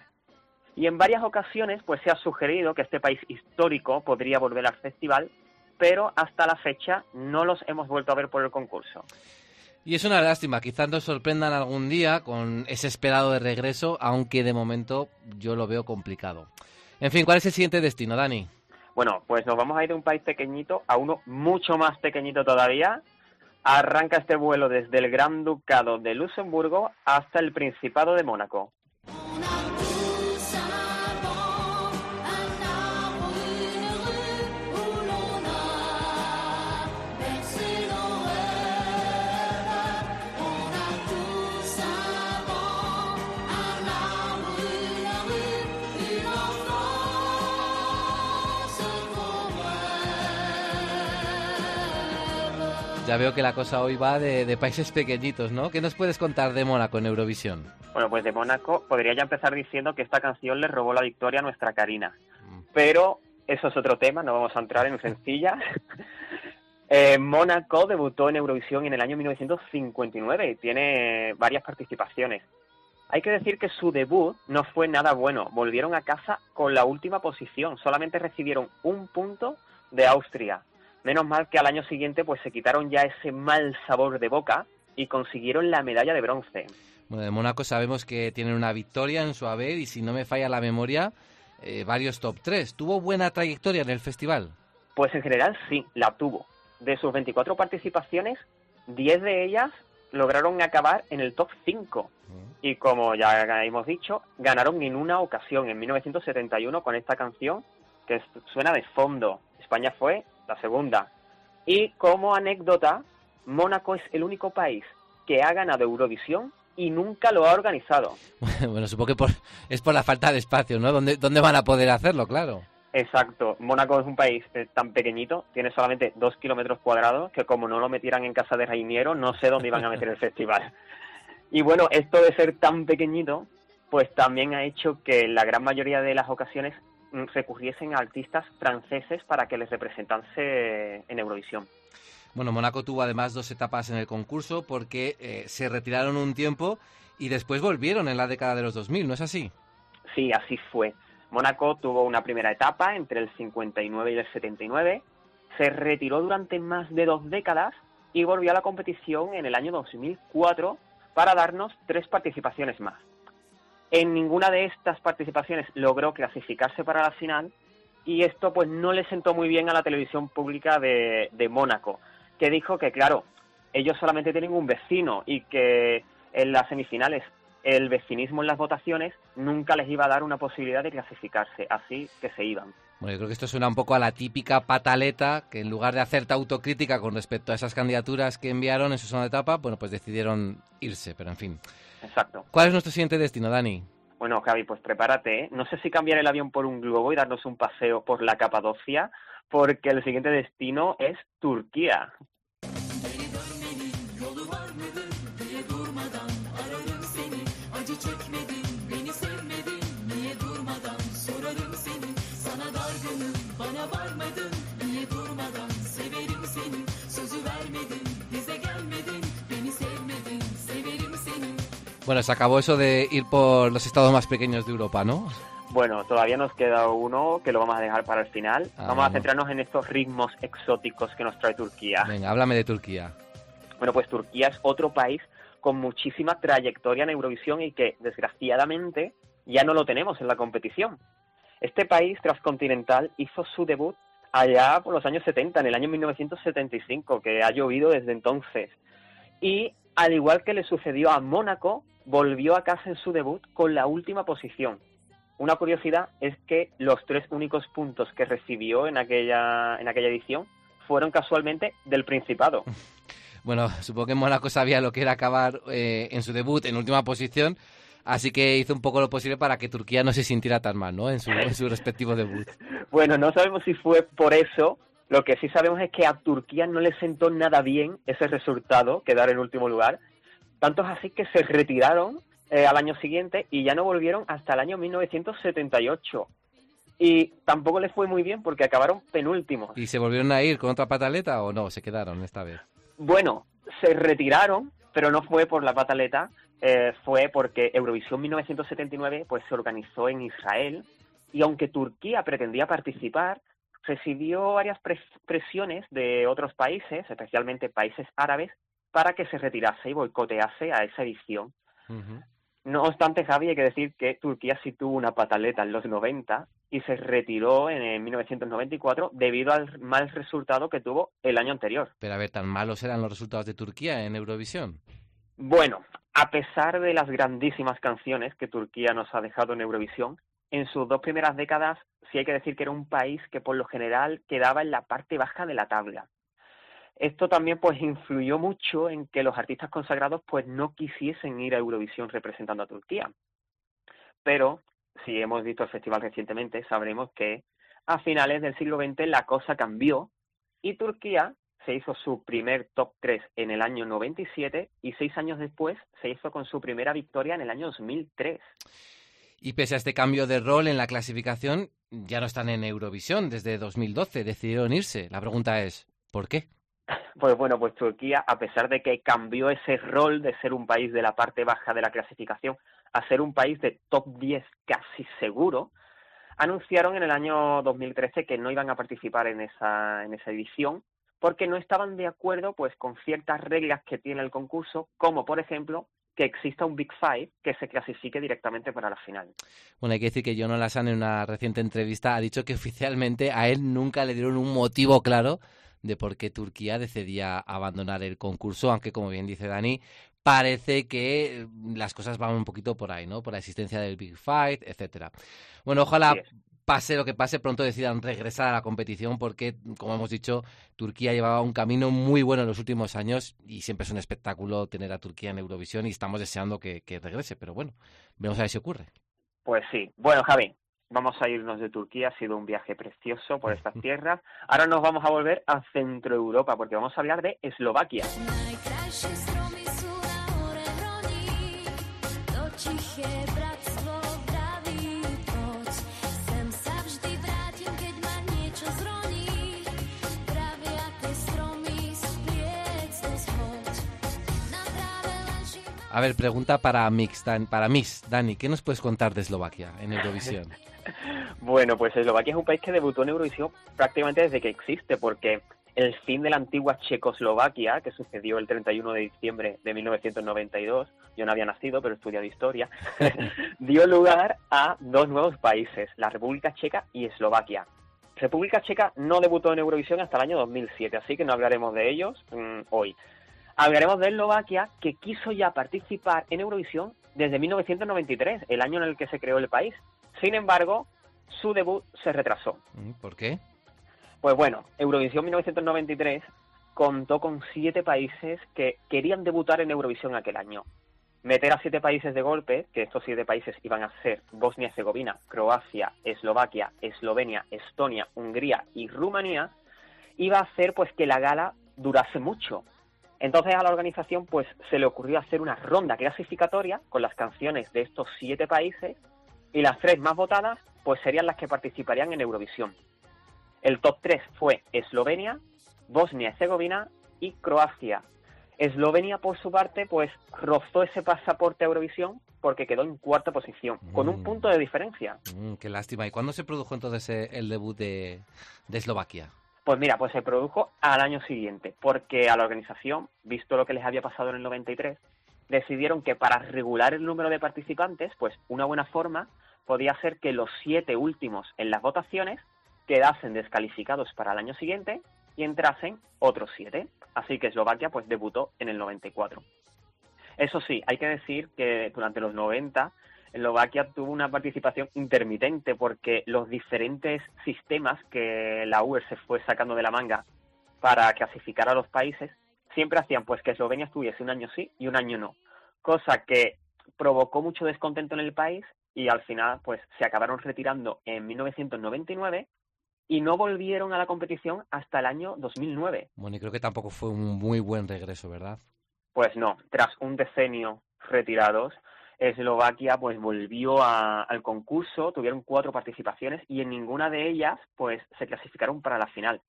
Speaker 15: Y en varias ocasiones pues se ha sugerido que este país histórico podría volver al festival, pero hasta la fecha no los hemos vuelto a ver por el concurso.
Speaker 1: Y es una lástima, quizás nos sorprendan algún día con ese esperado de regreso, aunque de momento yo lo veo complicado. En fin, ¿cuál es el siguiente destino, Dani?
Speaker 15: Bueno, pues nos vamos a ir de un país pequeñito a uno mucho más pequeñito todavía. Arranca este vuelo desde el Gran Ducado de Luxemburgo hasta el Principado de Mónaco.
Speaker 1: Ya veo que la cosa hoy va de, de países pequeñitos, ¿no? ¿Qué nos puedes contar de Mónaco en Eurovisión?
Speaker 15: Bueno, pues de Mónaco podría ya empezar diciendo que esta canción le robó la victoria a nuestra Karina. Pero eso es otro tema, no vamos a entrar en sencilla. Eh, Mónaco debutó en Eurovisión en el año 1959 y tiene varias participaciones. Hay que decir que su debut no fue nada bueno. Volvieron a casa con la última posición. Solamente recibieron un punto de Austria. Menos mal que al año siguiente pues se quitaron ya ese mal sabor de boca y consiguieron la medalla de bronce.
Speaker 1: Bueno, de Mónaco sabemos que tienen una victoria en su haber y si no me falla la memoria, eh, varios top 3. ¿Tuvo buena trayectoria en el festival?
Speaker 15: Pues en general sí, la tuvo. De sus 24 participaciones, 10 de ellas lograron acabar en el top 5. Y como ya hemos dicho, ganaron en una ocasión, en 1971, con esta canción que suena de fondo. España fue la segunda. Y como anécdota, Mónaco es el único país que ha ganado Eurovisión y nunca lo ha organizado.
Speaker 1: bueno, supongo que por- es por la falta de espacio, ¿no? ¿Dónde, ¿Dónde van a poder hacerlo? Claro.
Speaker 15: Exacto. Mónaco es un país eh, tan pequeñito, tiene solamente dos kilómetros cuadrados, que como no lo metieran en casa de Reiniero, no sé dónde iban a meter el festival. Y bueno, esto de ser tan pequeñito, pues también ha hecho que la gran mayoría de las ocasiones recurriesen a artistas franceses para que les representase en Eurovisión.
Speaker 1: Bueno, Mónaco tuvo además dos etapas en el concurso porque eh, se retiraron un tiempo y después volvieron en la década de los 2000, ¿no es así?
Speaker 15: Sí, así fue. Mónaco tuvo una primera etapa entre el 59 y el 79, se retiró durante más de dos décadas y volvió a la competición en el año 2004 para darnos tres participaciones más. En ninguna de estas participaciones logró clasificarse para la final y esto pues no le sentó muy bien a la televisión pública de, de Mónaco, que dijo que claro, ellos solamente tienen un vecino y que en las semifinales el vecinismo en las votaciones nunca les iba a dar una posibilidad de clasificarse, así que se iban.
Speaker 1: Bueno, yo creo que esto suena un poco a la típica pataleta que en lugar de hacerte autocrítica con respecto a esas candidaturas que enviaron en su segunda etapa, bueno, pues decidieron irse, pero en fin.
Speaker 15: Exacto.
Speaker 1: ¿Cuál es nuestro siguiente destino, Dani?
Speaker 15: Bueno, Javi, pues prepárate. ¿eh? No sé si cambiar el avión por un globo y darnos un paseo por la Capadocia, porque el siguiente destino es Turquía.
Speaker 1: Bueno, se acabó eso de ir por los estados más pequeños de Europa, ¿no?
Speaker 15: Bueno, todavía nos queda uno que lo vamos a dejar para el final.
Speaker 1: Ah,
Speaker 15: vamos a centrarnos en estos ritmos exóticos que nos trae Turquía.
Speaker 1: Venga, háblame de Turquía.
Speaker 15: Bueno, pues Turquía es otro país con muchísima trayectoria en Eurovisión y que, desgraciadamente, ya no lo tenemos en la competición. Este país transcontinental hizo su debut allá por los años 70, en el año 1975, que ha llovido desde entonces. Y, al igual que le sucedió a Mónaco, volvió a casa en su debut con la última posición. Una curiosidad es que los tres únicos puntos que recibió en aquella, en aquella edición fueron casualmente del Principado.
Speaker 1: Bueno, supongo que Mónaco sabía lo que era acabar eh, en su debut en última posición, así que hizo un poco lo posible para que Turquía no se sintiera tan mal, ¿no? En su, en su respectivo debut.
Speaker 15: Bueno, no sabemos si fue por eso. Lo que sí sabemos es que a Turquía no le sentó nada bien ese resultado, quedar en último lugar. Tanto es así que se retiraron eh, al año siguiente y ya no volvieron hasta el año 1978. Y tampoco les fue muy bien porque acabaron penúltimos.
Speaker 1: ¿Y se volvieron a ir con otra pataleta o no? Se quedaron esta vez.
Speaker 15: Bueno, se retiraron, pero no fue por la pataleta, eh, fue porque Eurovisión 1979 pues se organizó en Israel y aunque Turquía pretendía participar, recibió varias pres- presiones de otros países, especialmente países árabes, para que se retirase y boicotease a esa edición. No obstante, Javi, hay que decir que Turquía sí tuvo una pataleta en los 90 y se retiró en, eh, 1994 debido al mal resultado que tuvo el año anterior.
Speaker 1: Pero a ver, ¿tan malos eran los resultados de Turquía en Eurovisión?
Speaker 15: Bueno, a pesar de las grandísimas canciones que Turquía nos ha dejado en Eurovisión, en sus dos primeras décadas sí hay que decir que era un país que por lo general quedaba en la parte baja de la tabla. Esto también pues influyó mucho en que los artistas consagrados pues no quisiesen ir a Eurovisión representando a Turquía. Pero si hemos visto el festival recientemente, sabremos que a finales del siglo XX la cosa cambió y Turquía se hizo su primer top 3 en el año 97 y seis años después se hizo con su primera victoria en el año 2003.
Speaker 1: Y pese a este cambio de rol en la clasificación, ya no están en Eurovisión desde 2012, decidieron irse. La pregunta es, ¿por qué?
Speaker 15: Pues bueno, pues Turquía, a pesar de que cambió ese rol de ser un país de la parte baja de la clasificación a ser un país de top 10 casi seguro, anunciaron en el año 2013 que no iban a participar en esa, en esa edición porque no estaban de acuerdo pues con ciertas reglas que tiene el concurso, como por ejemplo que exista un Big Five que se clasifique directamente para la final.
Speaker 1: Bueno, hay que decir que Jono Lassan en una reciente entrevista ha dicho que oficialmente a él nunca le dieron un motivo claro de por qué Turquía decidía abandonar el concurso, aunque como bien dice Dani, parece que eh, las cosas van un poquito por ahí, ¿no? Por la existencia del Big Fight, etcétera. Bueno, ojalá. Pase lo que pase, pronto decidan regresar a la competición porque, como hemos dicho, Turquía llevaba un camino muy bueno en los últimos años y siempre es un espectáculo tener a Turquía en Eurovisión y estamos deseando que, que regrese, pero bueno, vamos a ver si ocurre.
Speaker 15: Pues sí. Bueno, Javi, vamos a irnos de Turquía. Ha sido un viaje precioso por estas tierras. Ahora nos vamos a volver a Centro Europa porque vamos a hablar de Eslovaquia.
Speaker 1: A ver, pregunta para Mix, Dan- para Miss, Dani, ¿qué nos puedes contar de Eslovaquia en Eurovisión?
Speaker 15: Bueno, pues Eslovaquia es un país que debutó en Eurovisión prácticamente desde que existe, porque el fin de la antigua Checoslovaquia, que sucedió el 31 de diciembre de 1992, yo no había nacido, pero he estudiado historia, dio lugar a dos nuevos países, la República Checa y Eslovaquia. República Checa no debutó en Eurovisión hasta el año 2007, así que no hablaremos de ellos mm, hoy. Hablaremos de Eslovaquia, que quiso ya participar en Eurovisión desde 1993, el año en el que se creó el país. Sin embargo, su debut se retrasó.
Speaker 1: Mm, ¿Por qué?
Speaker 15: Pues bueno, Eurovisión 1993 contó con siete países que querían debutar en Eurovisión aquel año. Meter a siete países de golpe, que estos siete países iban a ser Bosnia-Herzegovina, Croacia, Eslovaquia, Eslovenia, Estonia, Hungría y Rumanía, iba a hacer pues que la gala durase mucho. Entonces a la organización pues se le ocurrió hacer una ronda clasificatoria con las canciones de estos siete países y las tres más votadas pues serían las que participarían en Eurovisión. El top 3 fue Eslovenia, Bosnia-Herzegovina y Croacia. Eslovenia, por su parte, pues rozó ese pasaporte a Eurovisión porque quedó en cuarta posición, con un
Speaker 1: Mm.
Speaker 15: punto de diferencia.
Speaker 1: Mm, qué lástima. ¿Y cuándo se produjo entonces eh, el debut de, de Eslovaquia?
Speaker 15: Pues mira, pues se produjo al año siguiente, porque a la organización, visto lo que les había pasado en el 93, decidieron que para regular el número de participantes, pues una buena forma podía ser que los siete últimos en las votaciones quedasen descalificados para el año siguiente y entrasen otros siete. Así que Eslovaquia pues debutó en el 94. Eso sí, hay que decir que durante los 90 Eslovaquia tuvo una participación intermitente porque los diferentes sistemas que la UE se fue sacando de la manga para clasificar a los países siempre hacían pues que Eslovenia estuviese un año sí y un año no, cosa que provocó mucho descontento en el país y al final pues se acabaron retirando en 1999 y no volvieron a la competición hasta el año 2009.
Speaker 1: Bueno, y creo que tampoco fue un muy buen regreso, ¿verdad?
Speaker 15: Pues no, tras un decenio retirados, Eslovaquia pues volvió a- al concurso, tuvieron cuatro participaciones y en ninguna de ellas pues se clasificaron para la final.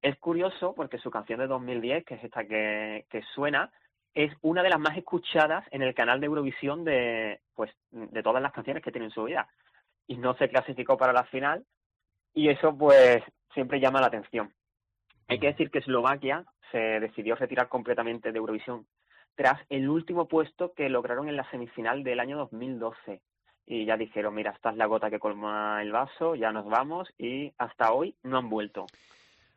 Speaker 15: Es curioso porque su canción de 2010, que es esta que, que suena, es una de las más escuchadas en el canal de Eurovisión de pues de todas las canciones que tiene en su vida y no se clasificó para la final y eso pues siempre llama la atención. Hay que decir que Eslovaquia se decidió retirar completamente de Eurovisión tras el último puesto que lograron en la semifinal del año 2012. Y ya dijeron, mira, esta es la gota que colma el vaso, ya nos vamos y hasta hoy no han vuelto.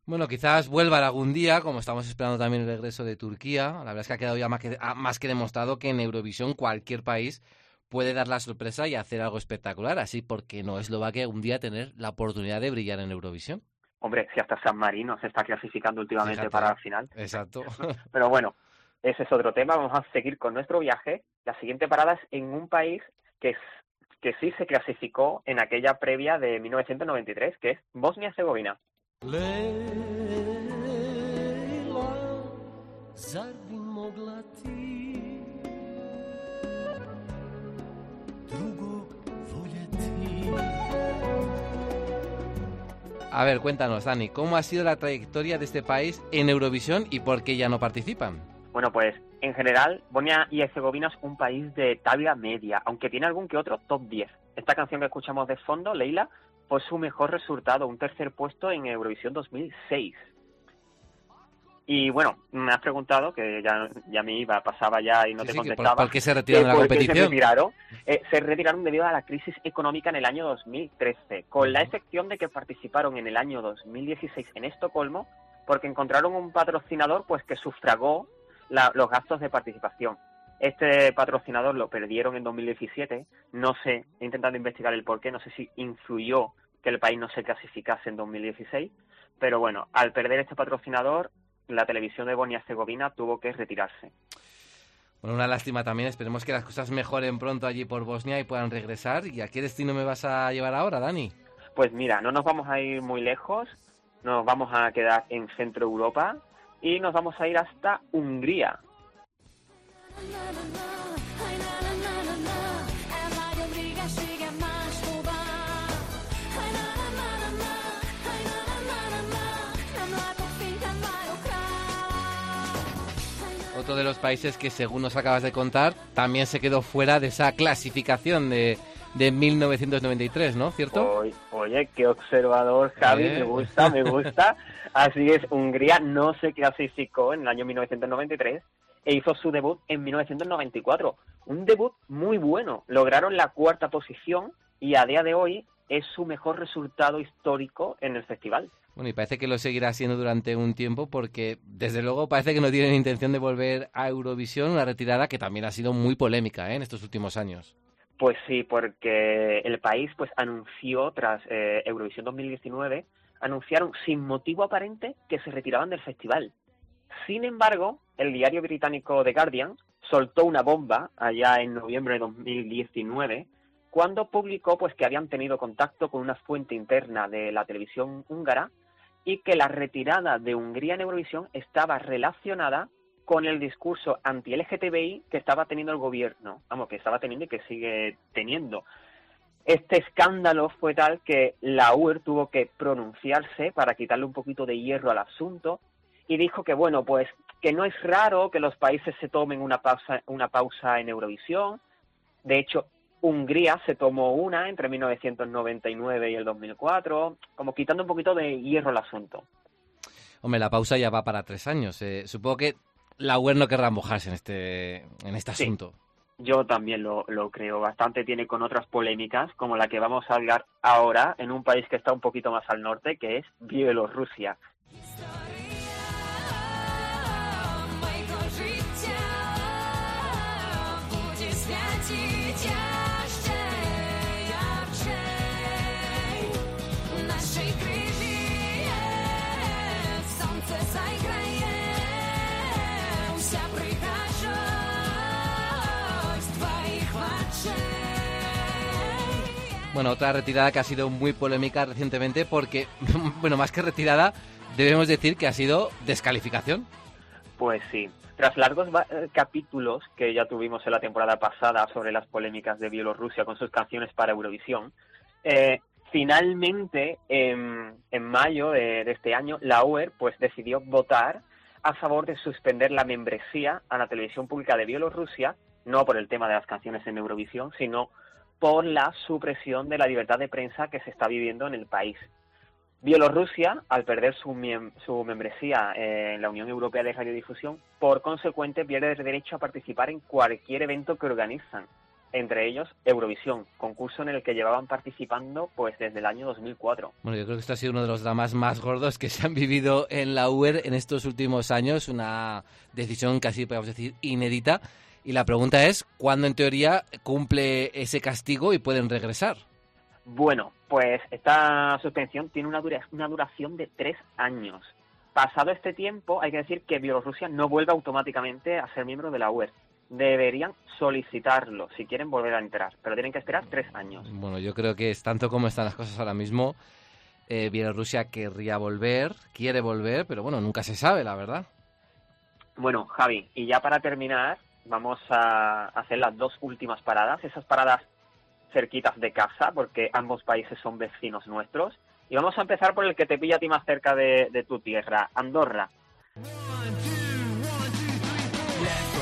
Speaker 1: Bueno, quizás vuelvan algún día, como estamos esperando también el regreso de Turquía. La verdad es que ha quedado ya más que, ah, más que demostrado que en Eurovisión cualquier país puede dar la sorpresa y hacer algo espectacular. Así, porque no Eslovaquia un día tener la oportunidad de brillar en Eurovisión?
Speaker 15: Hombre, si hasta San Marino se está clasificando últimamente
Speaker 1: Fíjate.
Speaker 15: para la final.
Speaker 1: Exacto.
Speaker 15: Pero bueno, ese es otro tema. Vamos a seguir con nuestro viaje. La siguiente parada es en un país que, es, que sí se clasificó en aquella previa de 1993, que es Bosnia-Herzegovina.
Speaker 2: Ti drugog voljeti?
Speaker 1: A ver, cuéntanos, Dani, ¿cómo ha sido la trayectoria de este país en Eurovisión y por qué ya no participan?
Speaker 15: Bueno, pues en general, Bosnia y Herzegovina es un país de tabla media, aunque tiene algún que otro top 10. Esta canción que escuchamos de fondo, Leila, fue su mejor resultado, un tercer puesto en Eurovisión 2006. Y bueno, me has preguntado, que ya, ya me iba, pasaba ya y no
Speaker 1: Sí,
Speaker 15: te
Speaker 1: sí,
Speaker 15: contestaba.
Speaker 1: ¿por qué se retiran
Speaker 15: que
Speaker 1: de la competición?
Speaker 15: Se retiraron, Eh, se retiraron debido a la crisis económica en el año 2013, con la excepción de que participaron en el año 2016 en Estocolmo, porque encontraron un patrocinador pues que sufragó la- los gastos de participación. Este patrocinador lo perdieron en 2017, no sé, he intentado investigar el porqué, no sé si influyó que el país no se clasificase en 2016, pero bueno, al perder este patrocinador, la televisión de Bosnia-Herzegovina tuvo que retirarse.
Speaker 1: Bueno, una lástima también. Esperemos que las cosas mejoren pronto allí por Bosnia y puedan regresar. ¿Y a qué destino me vas a llevar ahora, Dani?
Speaker 15: Pues mira, no nos vamos a ir muy lejos, nos vamos a quedar en Centro Europa y nos vamos a ir hasta Hungría.
Speaker 1: Otro de los países que, según nos acabas de contar, también se quedó fuera de esa clasificación de, de 1993, ¿no? ¿Cierto?
Speaker 15: Oy- Oye, qué observador, Javi,
Speaker 1: Eh.
Speaker 15: me gusta, me gusta. Así es, Hungría no se clasificó en el año 1993 e hizo su debut en 1994. Un debut muy bueno. Lograron la cuarta posición y a día de hoy es su mejor resultado histórico en el festival.
Speaker 1: Bueno, y parece que lo seguirá siendo durante un tiempo porque, desde luego, parece que no tienen intención de volver a Eurovisión, una retirada que también ha sido muy polémica ¿eh? en estos últimos años.
Speaker 15: Pues sí, porque el país pues anunció tras eh, Eurovisión 2019 anunciaron sin motivo aparente que se retiraban del festival. Sin embargo, el diario británico The Guardian soltó una bomba allá en noviembre de 2019 cuando publicó pues que habían tenido contacto con una fuente interna de la televisión húngara y que la retirada de Hungría en Eurovisión estaba relacionada con el discurso anti-LGTBI que estaba teniendo el gobierno, vamos, que estaba teniendo y que sigue teniendo. Este escándalo fue tal que la UER tuvo que pronunciarse para quitarle un poquito de hierro al asunto y dijo que bueno, pues que no es raro que los países se tomen una pausa, una pausa en Eurovisión. De hecho, Hungría se tomó una entre 1999 y el 2004, como quitando un poquito de hierro al asunto.
Speaker 1: Hombre, la pausa ya va para tres años. eh, supongo que la UER no querrá mojarse en este, en este
Speaker 15: Sí.
Speaker 1: asunto.
Speaker 15: Yo también lo, lo creo. Bastante tiene con otras polémicas, como la que vamos a hablar ahora en un país que está un poquito más al norte, que es Bielorrusia.
Speaker 1: Bueno, otra retirada que ha sido muy polémica recientemente porque, bueno, más que retirada, debemos decir que ha sido descalificación.
Speaker 15: Pues sí. Tras largos eh, capítulos que ya tuvimos en la temporada pasada sobre las polémicas de Bielorrusia con sus canciones para Eurovisión, eh, finalmente en, mayo de, de este año la UER pues decidió votar a favor de suspender la membresía a la televisión pública de Bielorrusia, no por el tema de las canciones en Eurovisión, sino por la supresión de la libertad de prensa que se está viviendo en el país. Bielorrusia, al perder su, su membresía en la Unión Europea de Radiodifusión, por consecuente pierde el derecho a participar en cualquier evento que organizan, entre ellos Eurovisión, concurso en el que llevaban participando pues desde el año 2004.
Speaker 1: Bueno, yo creo que este ha sido uno de los dramas más gordos que se han vivido en la UER en estos últimos años, una decisión casi, podemos decir, inédita. Y la pregunta es, ¿cuándo en teoría cumple ese castigo y pueden regresar?
Speaker 15: Bueno, pues esta suspensión tiene una, dura- una duración de tres años. Pasado este tiempo, hay que decir que Bielorrusia no vuelve automáticamente a ser miembro de la UE. Deberían solicitarlo si quieren volver a entrar, pero tienen que esperar tres años.
Speaker 1: Bueno, yo creo que es tanto como están las cosas ahora mismo. eh, Bielorrusia querría volver, quiere volver, pero bueno, nunca se sabe, la verdad.
Speaker 15: Bueno, Javi, y ya para terminar, vamos a hacer las dos últimas paradas. Esas paradas cerquitas de casa, porque ambos países son vecinos nuestros. Y vamos a empezar por el que te pilla a ti más cerca de, tu tierra, Andorra.
Speaker 2: Left,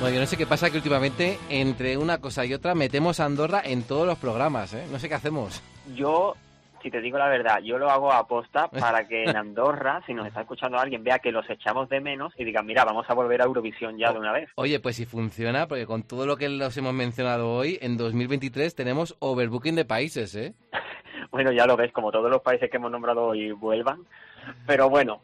Speaker 1: Bueno, yo no sé qué pasa que últimamente, entre una cosa y otra, metemos a Andorra en todos los programas, ¿eh? No sé qué hacemos.
Speaker 15: Yo, si te digo la verdad, yo lo hago a aposta para que en Andorra, si nos está escuchando alguien, vea que los echamos de menos y digan, mira, vamos a volver a Eurovisión ya de una vez.
Speaker 1: Oye, pues si funciona, porque con todo lo que los hemos mencionado hoy, en 2023 tenemos overbooking de países, ¿eh?
Speaker 15: Bueno, ya lo ves, como todos los países que hemos nombrado hoy vuelvan. Pero bueno,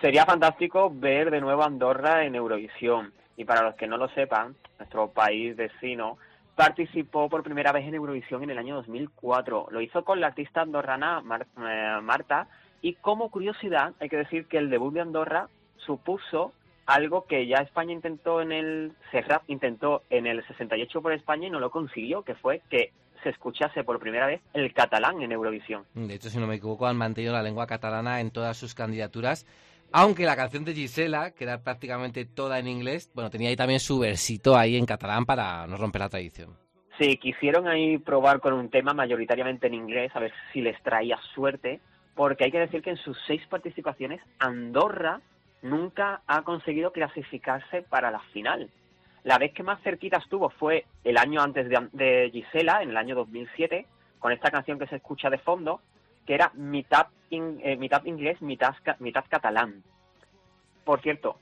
Speaker 15: sería fantástico ver de nuevo Andorra en Eurovisión. Y para los que no lo sepan, nuestro país vecino participó por primera vez en Eurovisión en el año 2004. Lo hizo con la artista andorrana eh, Marta. Y como curiosidad, hay que decir que el debut de Andorra supuso algo que ya España intentó en el Serrat intentó en el 68 por España y no lo consiguió, que fue que se escuchase por primera vez el catalán en Eurovisión.
Speaker 1: De hecho, si no me equivoco, han mantenido la lengua catalana en todas sus candidaturas. Aunque la canción de Gisela, que era prácticamente toda en inglés, bueno, tenía ahí también su versito ahí en catalán para no romper la tradición.
Speaker 15: Sí, quisieron ahí probar con un tema mayoritariamente en inglés, a ver si les traía suerte, porque hay que decir que en sus seis participaciones, Andorra nunca ha conseguido clasificarse para la final. La vez que más cerquita estuvo fue el año antes de, de Gisela, en el año 2007, con esta canción que se escucha de fondo, que era mitad, in- eh, mitad inglés, mitad, mitad catalán. Por cierto,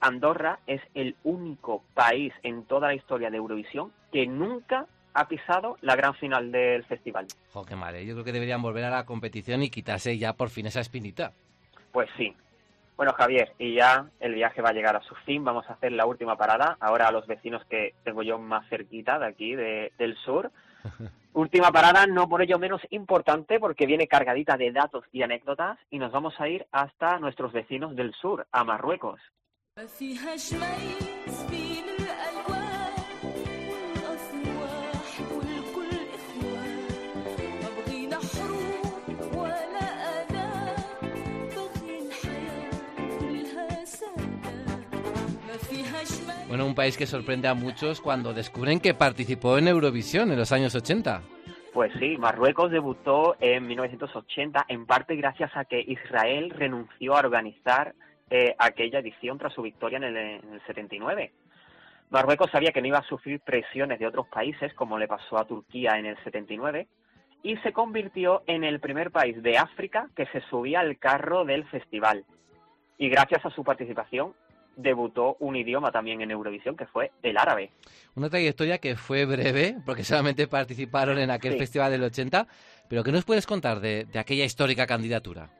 Speaker 15: Andorra es el único país en toda la historia de Eurovisión que nunca ha pisado la gran final del festival.
Speaker 1: Jo, qué mal, ¿eh? Yo creo que deberían volver a la competición y quitarse ya por fin esa espinita.
Speaker 15: Pues sí. Bueno, Javier, y ya el viaje va a llegar a su fin. Vamos a hacer la última parada. Ahora a los vecinos que tengo yo más cerquita de aquí, de- del sur. Última parada, no por ello menos importante, porque viene cargadita de datos y anécdotas. Y nos vamos a ir hasta nuestros vecinos del sur, a Marruecos.
Speaker 1: Bueno, un país que sorprende a muchos cuando descubren que participó en Eurovisión en los años 80.
Speaker 15: Pues sí, Marruecos debutó en 1980, en parte gracias a que Israel renunció a organizar eh, aquella edición tras su victoria en el, en el 79. Marruecos sabía que no iba a sufrir presiones de otros países, como le pasó a Turquía en el 79, y se convirtió en el primer país de África que se subía al carro del festival. Y gracias a su participación, debutó un idioma también en Eurovisión, que fue el árabe.
Speaker 1: Una trayectoria que fue breve, porque solamente participaron en aquel
Speaker 15: Sí.
Speaker 1: festival del 80. Pero ¿qué nos puedes contar de, de aquella histórica candidatura?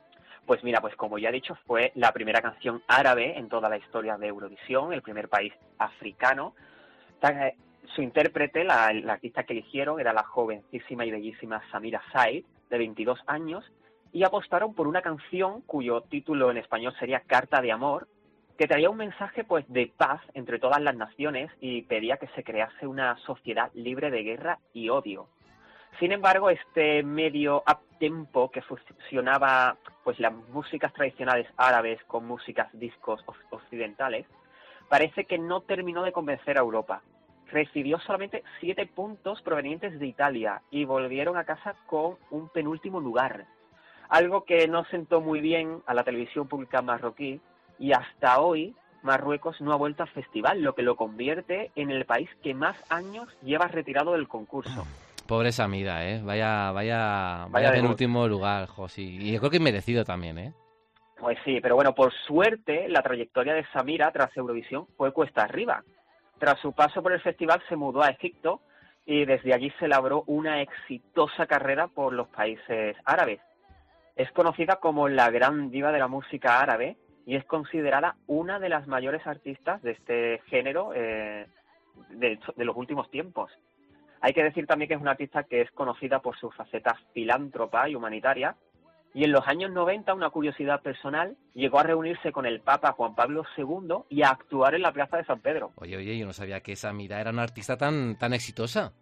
Speaker 15: Pues mira, pues como ya he dicho, fue la primera canción árabe en toda la historia de Eurovisión, el primer país africano. Eh, Su intérprete, la, la artista que eligieron, era la jovencísima y bellísima Samira Said, de 22 años, y apostaron por una canción cuyo título en español sería Carta de Amor, que traía un mensaje pues de paz entre todas las naciones y pedía que se crease una sociedad libre de guerra y odio. Sin embargo, este medio up tempo que fusionaba pues las músicas tradicionales árabes con músicas discos oc- occidentales, parece que no terminó de convencer a Europa. recibió solamente siete puntos provenientes de Italia y volvieron a casa con un penúltimo lugar. Algo que no sentó muy bien a la televisión pública marroquí y hasta hoy Marruecos no ha vuelto al festival, lo que lo convierte en el país que más años lleva retirado del concurso.
Speaker 1: Pobre Samira, ¿eh? Vaya, vaya, vaya,
Speaker 15: debut.
Speaker 1: penúltimo lugar, José. Y yo creo que merecido también, ¿eh?
Speaker 15: Pues sí, pero bueno, por suerte la trayectoria de Samira tras Eurovisión fue cuesta arriba. Tras su paso por el festival se mudó a Egipto y desde allí se labró una exitosa carrera por los países árabes. Es conocida como la gran diva de la música árabe y es considerada una de las mayores artistas de este género eh, de, de los últimos tiempos. Hay que decir también que es una artista que es conocida por su faceta filántropa y humanitaria, y en los años 90, una curiosidad personal, llegó a reunirse con el Papa Juan Pablo II y a actuar en la Plaza de San Pedro.
Speaker 1: Oye, oye, yo no sabía que Samira era una artista tan, tan exitosa.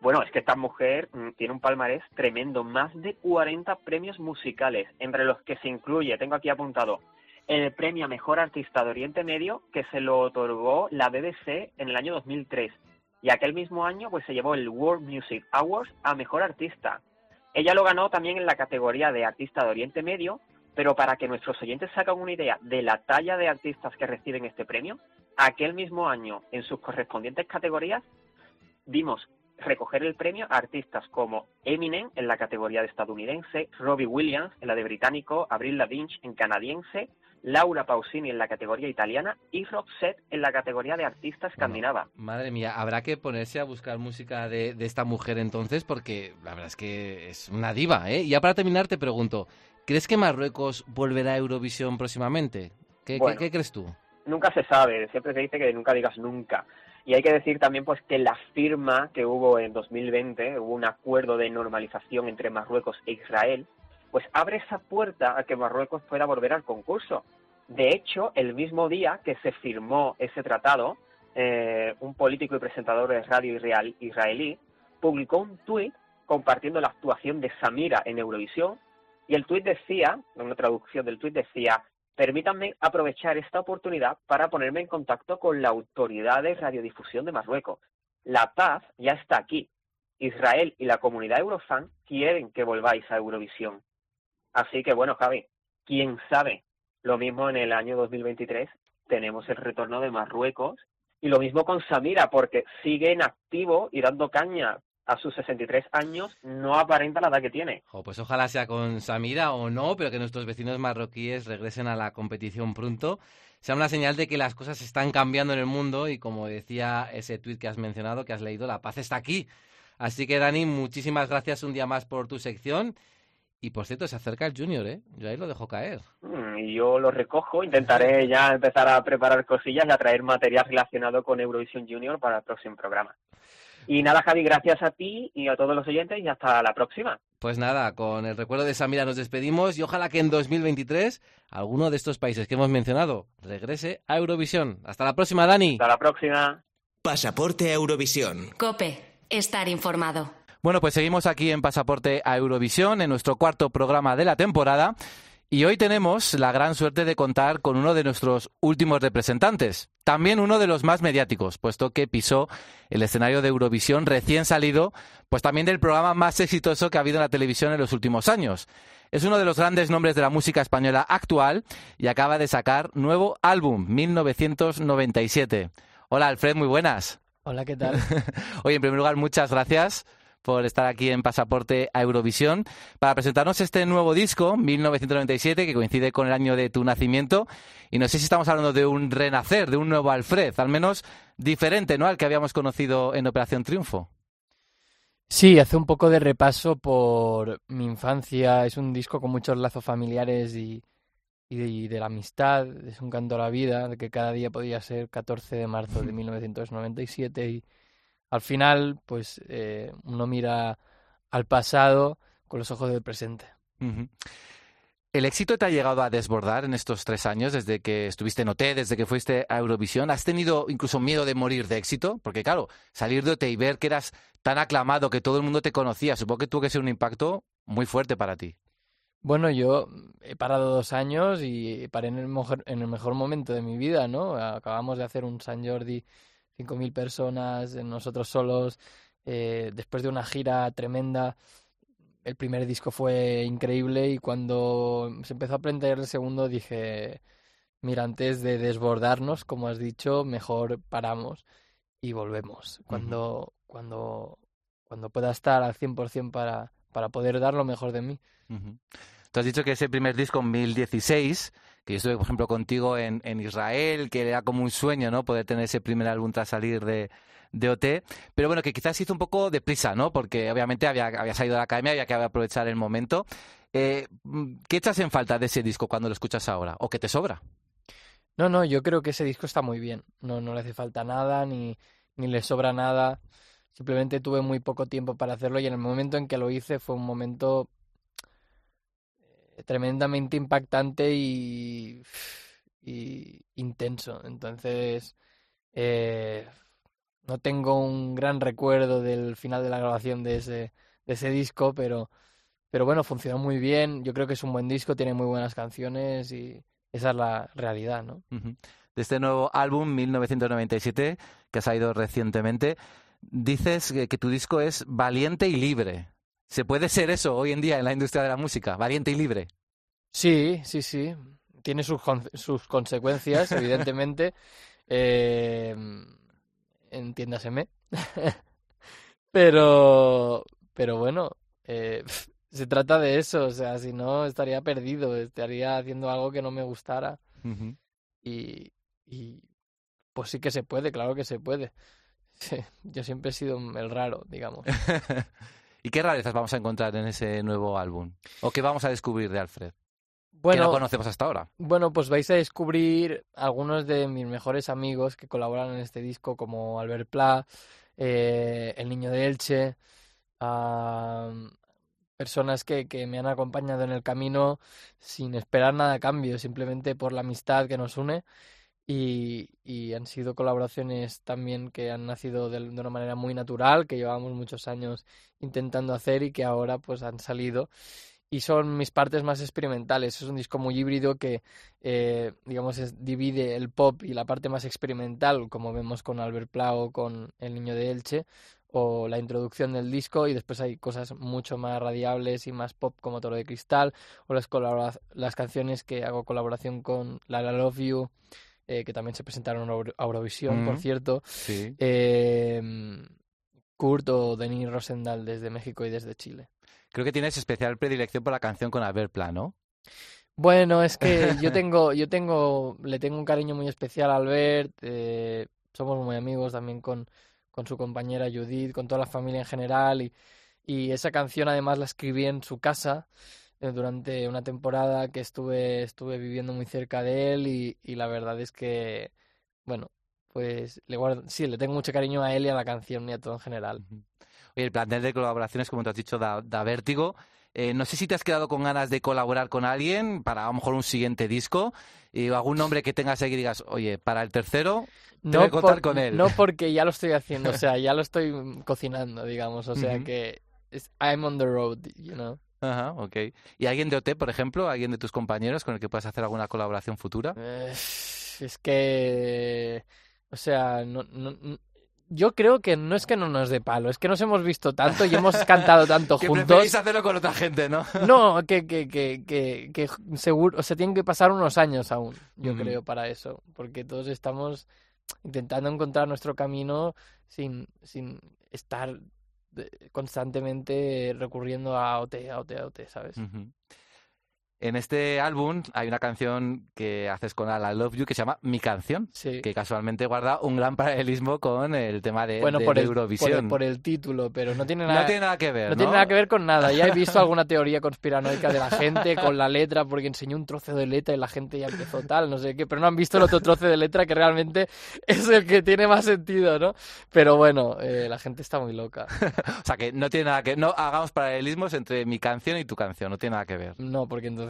Speaker 15: Bueno, es que esta mujer mm, tiene un palmarés tremendo, más de 40 premios musicales, entre los que se incluye, tengo aquí apuntado, el premio a Mejor Artista de Oriente Medio que se lo otorgó la BBC en el año 2003. Y aquel mismo año pues se llevó el World Music Awards a Mejor Artista. Ella lo ganó también en la categoría de Artista de Oriente Medio, pero para que nuestros oyentes hagan una idea de la talla de artistas que reciben este premio, aquel mismo año, en sus correspondientes categorías, vimos recoger el premio a artistas como Eminem en la categoría de estadounidense, Robbie Williams en la de británico, Avril Lavigne en canadiense, Laura Pausini en la categoría italiana y Roxette en la categoría de artista escandinava.
Speaker 1: Madre mía, habrá que ponerse a buscar música de, de esta mujer entonces, porque la verdad es que es una diva, ¿eh? Y ya para terminar te pregunto, ¿crees que Marruecos volverá a Eurovisión próximamente? ¿Qué, qué-
Speaker 15: Bueno.
Speaker 1: qué crees tú?
Speaker 15: nunca se sabe, siempre se dice que nunca digas nunca. Y hay que decir también pues que la firma que hubo en 2020, hubo un acuerdo de normalización entre Marruecos e Israel, pues abre esa puerta a que Marruecos pueda volver al concurso. De hecho, el mismo día que se firmó ese tratado, eh, un político y presentador de radio israel- israelí publicó un tuit compartiendo la actuación de Samira en Eurovisión y el tuit decía, una traducción del tuit decía, permítanme aprovechar esta oportunidad para ponerme en contacto con la autoridad de radiodifusión de Marruecos. La paz ya está aquí. Israel y la comunidad Eurofan quieren que volváis a Eurovisión. Así que bueno, Javi, quién sabe. Lo mismo en el año 2023 tenemos el retorno de Marruecos y lo mismo con Samira porque sigue en activo y dando caña a sus 63 años, no aparenta la edad que tiene.
Speaker 1: Jo, pues ojalá sea con Samira o no, pero que nuestros vecinos marroquíes regresen a la competición pronto. Sea una señal de que las cosas están cambiando en el mundo y como decía ese tuit que has mencionado, que has leído, la paz está aquí. Así que Dani, muchísimas gracias un día más por tu sección. Y por cierto, se acerca el Junior, ¿eh? Yo ahí lo dejo caer.
Speaker 15: Mm, Y yo lo recojo, intentaré ya empezar a preparar cosillas y a traer material relacionado con Eurovisión Junior para el próximo programa. Y nada, Javi, gracias a ti y a todos los oyentes y hasta la próxima.
Speaker 1: Pues nada, con el recuerdo de Samira nos despedimos y ojalá que en 2023 alguno de estos países que hemos mencionado regrese a Eurovisión. Hasta la próxima, Dani.
Speaker 15: Hasta la próxima.
Speaker 8: Pasaporte a Eurovisión.
Speaker 9: Cope, estar informado.
Speaker 1: Bueno, pues seguimos aquí en Pasaporte a Eurovisión, en nuestro cuarto programa de la temporada. Y hoy tenemos la gran suerte de contar con uno de nuestros últimos representantes, también uno de los más mediáticos, puesto que pisó el escenario de Eurovisión recién salido, pues también del programa más exitoso que ha habido en la televisión en los últimos años. Es uno de los grandes nombres de la música española actual y acaba de sacar nuevo álbum, 1997. Hola Alfred, muy buenas.
Speaker 16: Hola, ¿qué tal?
Speaker 1: Oye, en primer lugar, muchas gracias por estar aquí en Pasaporte a Eurovisión para presentarnos este nuevo disco, 1997, que coincide con el año de tu nacimiento. Y no sé si estamos hablando de un renacer, de un nuevo Alfred, al menos diferente, ¿no? Al que habíamos conocido en Operación Triunfo.
Speaker 16: Sí, hace un poco de repaso por mi infancia. Es un disco con muchos lazos familiares y, y de, y de la amistad. Es un canto a la vida, de que cada día podía ser 14 de marzo de 1997 y al final, pues eh, uno mira al pasado con los ojos del presente.
Speaker 1: ¿El éxito te ha llegado a desbordar en estos tres años, desde que estuviste en OT, desde que fuiste a Eurovisión? ¿Has tenido incluso miedo de morir de éxito? Porque claro, salir de OT y ver que eras tan aclamado, que todo el mundo te conocía, supongo que tuvo que ser un impacto muy fuerte para ti.
Speaker 16: Bueno, yo he parado dos años y paré en el mejor, en el mejor momento de mi vida, ¿no? Acabamos de hacer un San Jordi 5.000 personas, eh, nosotros solos, eh, después de una gira tremenda. El primer disco fue increíble y cuando se empezó a aprender el segundo dije, mira, antes de desbordarnos, como has dicho, mejor paramos y volvemos. Cuando, cuando, cuando pueda estar al 100% para, para poder dar lo mejor de mí.
Speaker 1: Ujú. Tú has dicho que ese primer disco en 2016, que yo estuve, por ejemplo, contigo en, en Israel, que era como un sueño, ¿no? Poder tener ese primer álbum tras salir de, de OT, pero bueno, que quizás hizo un poco de prisa, ¿no? Porque obviamente había, había salido de la academia, había que aprovechar el momento. Eh, ¿Qué echas en falta de ese disco cuando lo escuchas ahora? ¿O qué te sobra?
Speaker 16: No, no, yo creo que ese disco está muy bien. No, no le hace falta nada, ni, ni le sobra nada. Simplemente tuve muy poco tiempo para hacerlo y en el momento en que lo hice fue un momento tremendamente impactante y, y intenso. Entonces, eh, no tengo un gran recuerdo del final de la grabación de ese, de ese disco, pero, pero bueno, funcionó muy bien. Yo creo que es un buen disco, tiene muy buenas canciones y esa es la realidad, ¿no?
Speaker 1: De este nuevo álbum, 1997, que ha salido recientemente, dices que tu disco es valiente y libre. ¿Se puede ser eso hoy en día en la industria de la música? Valiente y libre.
Speaker 16: Sí, sí, sí. Tiene sus, con- sus consecuencias, evidentemente. Eh, entiéndaseme. pero, pero bueno, eh, se trata de eso. O sea, si no, estaría perdido. Estaría haciendo algo que no me gustara. Y, y pues sí que se puede, claro que se puede. Sí, yo siempre he sido el raro, digamos.
Speaker 1: ¿Y qué rarezas vamos a encontrar en ese nuevo álbum? ¿O qué vamos a descubrir de Alfred? que
Speaker 16: Bueno,
Speaker 1: no conocemos hasta ahora.
Speaker 16: Bueno, pues vais a descubrir algunos de mis mejores amigos que colaboran en este disco, como Albert Pla, eh, El Niño de Elche, personas que, que me han acompañado en el camino sin esperar nada a cambio, simplemente por la amistad que nos une. Y, y han sido colaboraciones también que han nacido de, de una manera muy natural, que llevábamos muchos años intentando hacer y que ahora pues han salido y son mis partes más experimentales. Es un disco muy híbrido que, eh, digamos, divide el pop y la parte más experimental, como vemos con Albert Pla o con El Niño de Elche, o la introducción del disco, y después hay cosas mucho más radiables y más pop como Toro de Cristal, o las, las canciones que hago colaboración con La La Love You, eh, que también se presentaron a Euro- a Eurovisión, por
Speaker 1: Mm,
Speaker 16: cierto.
Speaker 1: sí.
Speaker 16: Eh, Kurt o Denis Rosendahl desde México y desde Chile.
Speaker 1: Creo que tienes especial predilección por la canción con Albert Pla, ¿no?
Speaker 16: Bueno, es que yo tengo, yo tengo, le tengo un cariño muy especial a Albert, eh, somos muy amigos también con, con su compañera Judith, con toda la familia en general y, y esa canción además la escribí en su casa durante una temporada que estuve, estuve viviendo muy cerca de él y, y la verdad es que, bueno, pues le guardo, sí, le tengo mucho cariño a él y a la canción y a todo en general.
Speaker 1: Oye, el plantel de colaboraciones, como te has dicho, da, da vértigo. Eh, no sé si te has quedado con ganas de colaborar con alguien para a lo mejor un siguiente disco y algún nombre que tengas ahí que digas, oye, para el tercero te voy a contar
Speaker 16: por-
Speaker 1: con él.
Speaker 16: No porque ya lo estoy haciendo, o sea, ya lo estoy mm, cocinando, digamos, o sea que es, I'm on the road, you know.
Speaker 1: Ajá, ok. ¿Y alguien de OT, por ejemplo? ¿Alguien de tus compañeros con el que puedas hacer alguna colaboración futura?
Speaker 16: Eh, es que, o sea, no, no- no- yo creo que no es que no nos dé palo, es que nos hemos visto tanto y hemos cantado tanto
Speaker 1: Que
Speaker 16: juntos.
Speaker 1: hacerlo con otra gente, ¿no?
Speaker 16: No, que, que, que, que, que seguro, o sea, tienen que pasar unos años aún, yo creo, para eso, porque todos estamos intentando encontrar nuestro camino sin, sin estar constantemente recurriendo a OT, a OT, a OT, ¿sabes?
Speaker 1: En este álbum hay una canción que haces con Ala Love You que se llama Mi Canción,
Speaker 16: Sí.
Speaker 1: que casualmente guarda un gran paralelismo con el tema de,
Speaker 16: Bueno,
Speaker 1: de
Speaker 16: por el, por,
Speaker 1: Eurovisión.
Speaker 16: el, por el título, pero no tiene
Speaker 1: No
Speaker 16: nada,
Speaker 1: tiene nada que ver,
Speaker 16: no
Speaker 1: ¿no?
Speaker 16: tiene nada que ver con nada. Ya he visto alguna teoría conspiranoica de la gente con la letra, porque enseñó un trozo de letra y la gente ya empezó tal, no sé qué, pero no han visto el otro trozo de letra que realmente es el que tiene más sentido, ¿no? Pero bueno, eh, la gente está muy loca.
Speaker 1: O sea que no tiene nada que no hagamos paralelismos entre mi canción y tu canción, no tiene nada que ver.
Speaker 16: No, porque entonces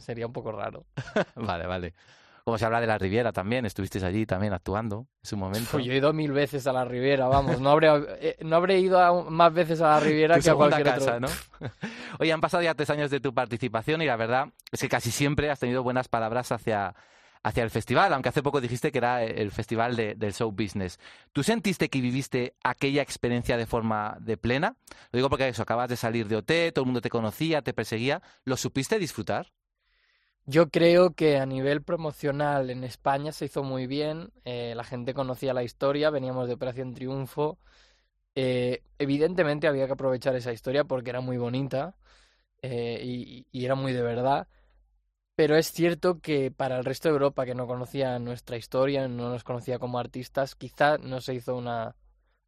Speaker 16: sería un poco raro.
Speaker 1: vale, vale. Como se habla de la Riviera también, estuvisteis allí también actuando en su momento.
Speaker 16: Pues yo he ido mil veces a la Riviera, vamos, no habré, eh, no habré ido a más veces a la Riviera
Speaker 1: Tu
Speaker 16: que a cualquier
Speaker 1: casa,
Speaker 16: otro.
Speaker 1: ¿no? Oye, han pasado ya tres años de tu participación y la verdad es que casi siempre has tenido buenas palabras hacia, hacia el festival, aunque hace poco dijiste que era el festival de- del show business. ¿Tú sentiste que viviste aquella experiencia de forma de plena? Lo digo porque eso, acabas de salir de OT, todo el mundo te conocía, te perseguía. ¿Lo supiste disfrutar?
Speaker 16: Yo creo que a nivel promocional en España se hizo muy bien, eh, la gente conocía la historia, veníamos de Operación Triunfo. eh, evidentemente había que aprovechar esa historia porque era muy bonita eh, y era muy de verdad. Pero es cierto que para el resto de Europa que no conocía nuestra historia, no nos conocía como artistas, quizá no se hizo una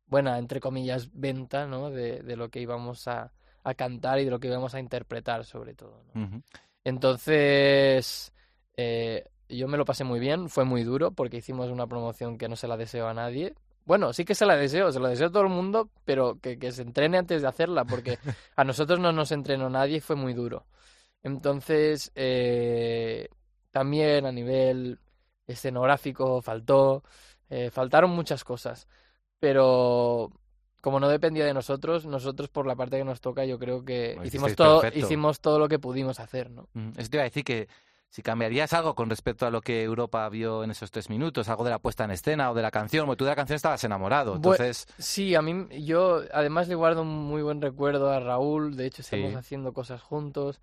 Speaker 16: buena, entre comillas, venta, ¿no? de, de lo que íbamos a, a cantar y de lo que íbamos a interpretar, sobre todo. ¿no? Entonces, eh, yo me lo pasé muy bien, fue muy duro porque hicimos una promoción que no se la deseo a nadie. Bueno, sí que se la deseo, se la deseo a todo el mundo, pero que, que se entrene antes de hacerla porque a nosotros no nos entrenó nadie y fue muy duro. Entonces, eh, también a nivel escenográfico faltó, eh, faltaron muchas cosas, pero como no dependía de nosotros, nosotros por la parte que nos toca, yo creo que hicimos todo,
Speaker 1: perfecto.
Speaker 16: hicimos todo lo que pudimos hacer, ¿no?
Speaker 1: Mm, Eso te iba a decir que si cambiarías algo con respecto a lo que Europa vio en esos tres minutos, algo de la puesta en escena o de la canción, porque tú de la canción estabas enamorado, entonces...
Speaker 16: Sí, a mí, yo además le guardo un muy buen recuerdo a Raúl, de hecho estamos
Speaker 1: Sí.
Speaker 16: haciendo cosas juntos.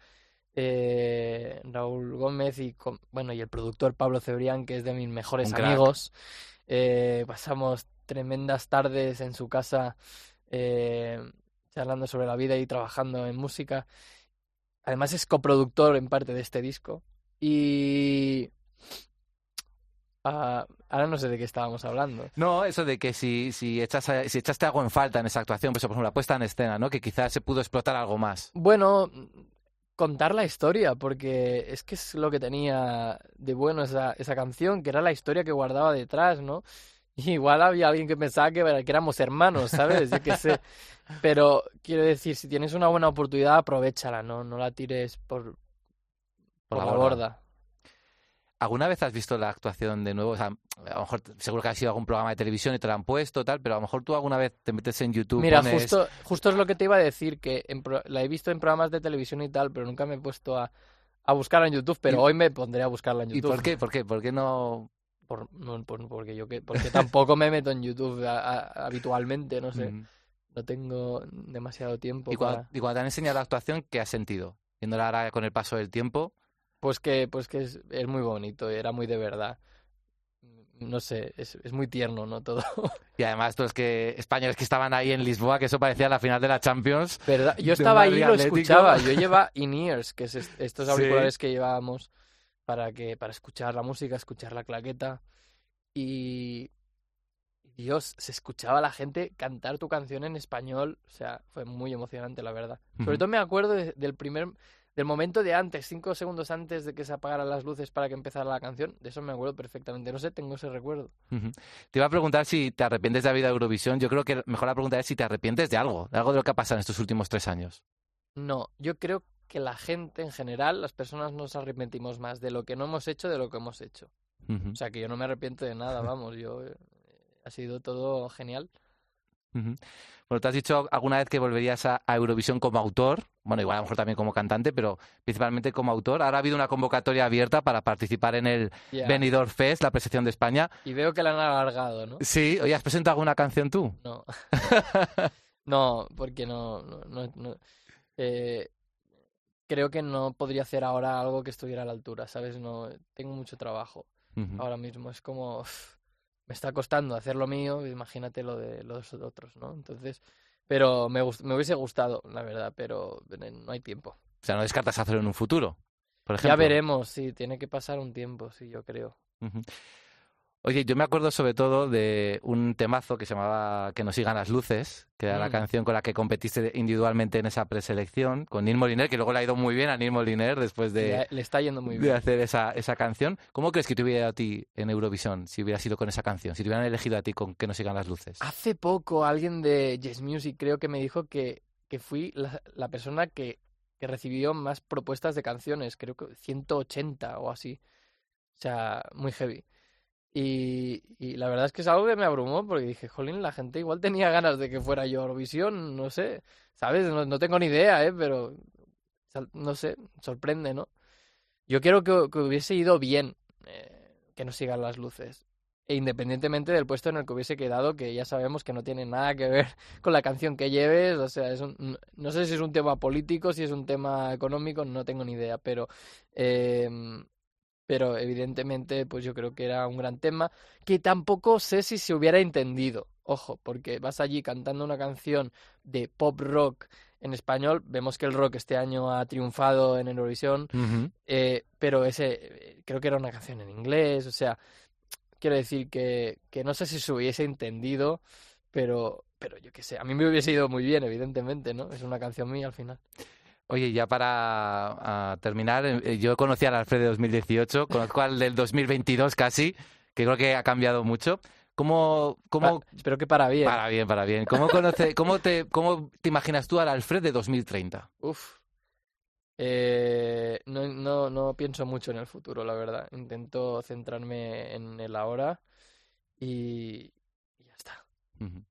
Speaker 16: Eh, Raúl Gómez y, con- bueno, y el productor Pablo Cebrián, que es de mis mejores
Speaker 1: Un
Speaker 16: amigos. Eh, pasamos tremendas tardes en su casa eh, charlando sobre la vida y trabajando en música. Además es coproductor en parte de este disco. Y... ah, ahora no sé de qué estábamos hablando.
Speaker 1: No, eso de que si, si, echas, si echaste algo en falta en esa actuación, pues, por ejemplo, la puesta en escena, ¿no? Que quizás se pudo explotar algo más.
Speaker 16: Bueno, contar la historia, porque es que es lo que tenía de bueno esa, esa canción, que era la historia que guardaba detrás, ¿no? Y igual había alguien que pensaba que, que éramos hermanos, ¿sabes? Yo qué sé. Pero quiero decir, si tienes una buena oportunidad, aprovechala, ¿no? No la tires por, por la borda.
Speaker 1: ¿Alguna vez has visto la actuación de nuevo? O sea, a lo mejor seguro que ha sido algún programa de televisión y te la han puesto, tal, pero a lo mejor tú alguna vez te metes en YouTube,
Speaker 16: Mira,
Speaker 1: pones-
Speaker 16: justo, justo es lo que te iba a decir, que en pro- la he visto en programas de televisión y tal, pero nunca me he puesto a, a buscarla en YouTube, pero
Speaker 1: ¿Y-
Speaker 16: hoy me pondré a buscarla en
Speaker 1: ¿Y
Speaker 16: YouTube.
Speaker 1: por qué? ¿Por qué? ¿Por qué no...?
Speaker 16: Por, no, por- porque yo que, porque tampoco me meto en YouTube a- a- habitualmente, no sé. No tengo demasiado tiempo
Speaker 1: Y cuando, y cuando te han enseñado la actuación, ¿qué has sentido? Viéndola ahora con el paso del tiempo.
Speaker 16: Pues que, pues que es, es muy bonito, era muy de verdad. No sé, es, es muy tierno, ¿no? Todo.
Speaker 1: Y además, los que españoles que estaban ahí en Lisboa, que eso parecía la final de la Champions.
Speaker 16: ¿Verdad? Yo estaba ahí y lo
Speaker 1: Atlético.
Speaker 16: escuchaba. Yo llevaba in-ears, que es est- estos
Speaker 1: Sí.
Speaker 16: auriculares que llevábamos para que para escuchar la música, escuchar la claqueta. Y Dios, se escuchaba a la gente cantar tu canción en español. O sea, fue muy emocionante, la verdad. Sobre todo me acuerdo de- del primer del momento de antes, cinco segundos antes de que se apagaran las luces para que empezara la canción. De eso me acuerdo perfectamente. No sé, tengo ese recuerdo.
Speaker 1: Te iba a preguntar si te arrepientes de haber ido a Eurovisión. Yo creo que mejor la pregunta es si te arrepientes de algo, de algo de lo que ha pasado en estos últimos tres años.
Speaker 16: No, yo creo que la gente en general, las personas nos arrepentimos más de lo que no hemos hecho de lo que hemos hecho. O sea, que yo no me arrepiento de nada, vamos, yo eh, ha sido todo genial.
Speaker 1: Bueno, te has dicho alguna vez que volverías a, a Eurovisión como autor, bueno, igual a lo mejor también como cantante, pero principalmente como autor. Ahora ha habido una convocatoria abierta para participar en el
Speaker 16: Ya.
Speaker 1: Benidorm Fest, la presentación de España.
Speaker 16: Y veo que la han alargado, ¿no?
Speaker 1: Sí, oye, ¿has presentado alguna canción tú?
Speaker 16: No. no, porque no, no, no, no. Eh, creo que no podría hacer ahora algo que estuviera a la altura, ¿sabes? No, tengo mucho trabajo ahora mismo. Es como, me está costando hacer lo mío, imagínate lo de los otros, ¿no? Entonces, pero me, gust- me hubiese gustado, la verdad, pero no hay tiempo.
Speaker 1: O sea, no descartas hacerlo en un futuro, por ejemplo.
Speaker 16: Ya veremos, sí, tiene que pasar un tiempo, sí, yo creo.
Speaker 1: Ujú. Oye, yo me acuerdo sobre todo de un temazo que se llamaba Que nos sigan las luces, que era la
Speaker 16: Mm.
Speaker 1: canción con la que competiste individualmente en esa preselección, con Neil Moliner, que luego le ha ido muy bien a Neil Moliner después de,
Speaker 16: Le, está yendo muy
Speaker 1: de
Speaker 16: bien.
Speaker 1: hacer esa, esa canción. ¿Cómo crees que te hubiera ido a ti en Eurovisión si hubieras ido con esa canción? Si te hubieran elegido a ti con Que nos sigan las luces.
Speaker 16: Hace poco alguien de Yes Music creo que me dijo que, que fui la, la persona que, que recibió más propuestas de canciones, creo que 180 o así. O sea, muy heavy. Y, la verdad es que es algo que me abrumó porque dije, jolín, la gente igual tenía ganas de que fuera yo a Eurovisión, no sé, ¿sabes? No, no tengo ni idea, ¿eh? Pero, no sé, sorprende, ¿no? Yo quiero que, hubiese ido bien, eh, que nos sigan las luces. E independientemente del puesto en el que hubiese quedado, que ya sabemos que no tiene nada que ver con la canción que lleves, o sea, es no sé si es un tema político, si es un tema económico, no tengo ni idea, pero, em, pero evidentemente, pues yo creo que era un gran tema, que tampoco sé si se hubiera entendido, ojo, porque vas allí cantando una canción de pop rock en español, vemos que el rock este año ha triunfado en Eurovisión, eh, pero ese creo que era una canción en inglés, o sea, quiero decir que, que no sé si se hubiese entendido, pero, pero yo qué sé, a mí me hubiese ido muy bien, evidentemente, ¿no? Es una canción mía al final.
Speaker 1: Oye, ya para ah, terminar, eh, yo conocí al Alfred de 2018, conozco al del 2022 casi, que creo que ha cambiado mucho. ¿Cómo, cómo,
Speaker 16: Pa- espero que para bien.
Speaker 1: Para bien, para bien. ¿Cómo, conoce, cómo, te, ¿Cómo te imaginas tú al Alfred de 2030?
Speaker 16: Uf. Eh, no, no, no pienso mucho en el futuro, la verdad. Intento centrarme en el ahora y,
Speaker 1: Ujú.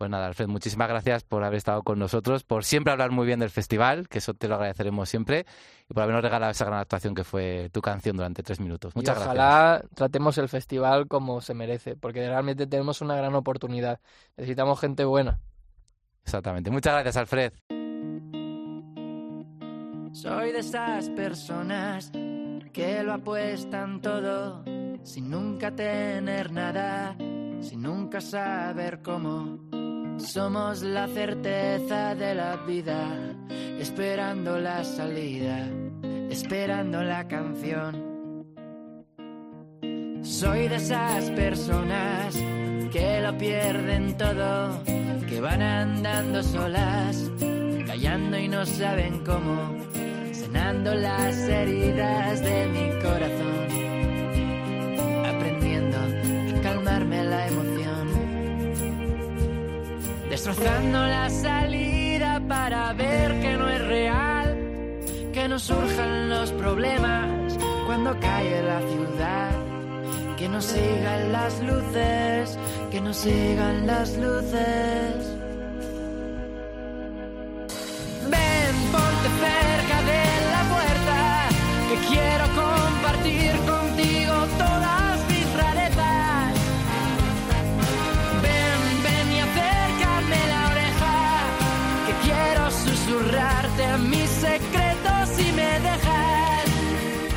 Speaker 1: Pues nada, Alfred, muchísimas gracias por haber estado con nosotros, por siempre hablar muy bien del festival, que eso te lo agradeceremos siempre, y por habernos regalado esa gran actuación que fue tu canción durante tres minutos. Muchas
Speaker 16: y
Speaker 1: gracias.
Speaker 16: ojalá tratemos el festival como se merece, porque realmente tenemos una gran oportunidad. Necesitamos gente buena.
Speaker 1: Exactamente. Muchas gracias, Alfred.
Speaker 7: Soy de esas personas que lo apuestan todo sin nunca tener nada, sin nunca saber cómo. Somos la certeza de la vida, esperando la salida, esperando la canción. Soy de esas personas que lo pierden todo, que van andando solas, callando y no saben cómo, sanando las heridas de mi corazón, aprendiendo a calmarme la emoción, destrozando la salida para ver que no es real, que no surjan los problemas cuando cae la ciudad. Que no sigan las luces, que no sigan las luces.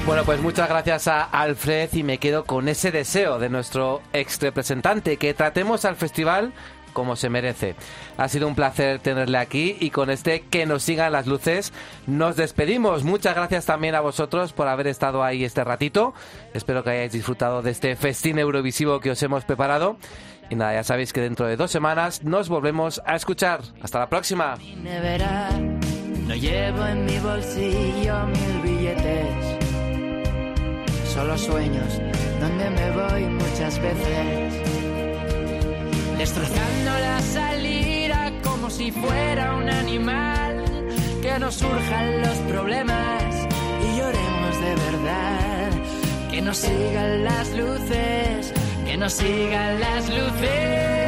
Speaker 1: Bueno, pues muchas gracias a Alfred y me quedo con ese deseo de nuestro ex representante, que tratemos al festival como se merece. Ha sido un placer tenerle aquí y con este que nos sigan las luces nos despedimos. Muchas gracias también a vosotros por haber estado ahí este ratito. Espero que hayáis disfrutado de este festín eurovisivo que os hemos preparado. Y nada, ya sabéis que dentro de dos semanas nos volvemos a escuchar. Hasta la próxima.
Speaker 7: No llevo en mi bolsillo mil billetes. Solo sueños donde me voy muchas veces. Destrozando la salida como si fuera un animal. Que no surjan los problemas y lloremos de verdad. Que nos sigan las luces, que nos sigan las luces.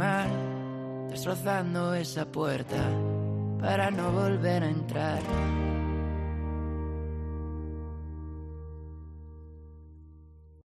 Speaker 7: Animal, destrozando esa puerta para no volver a entrar.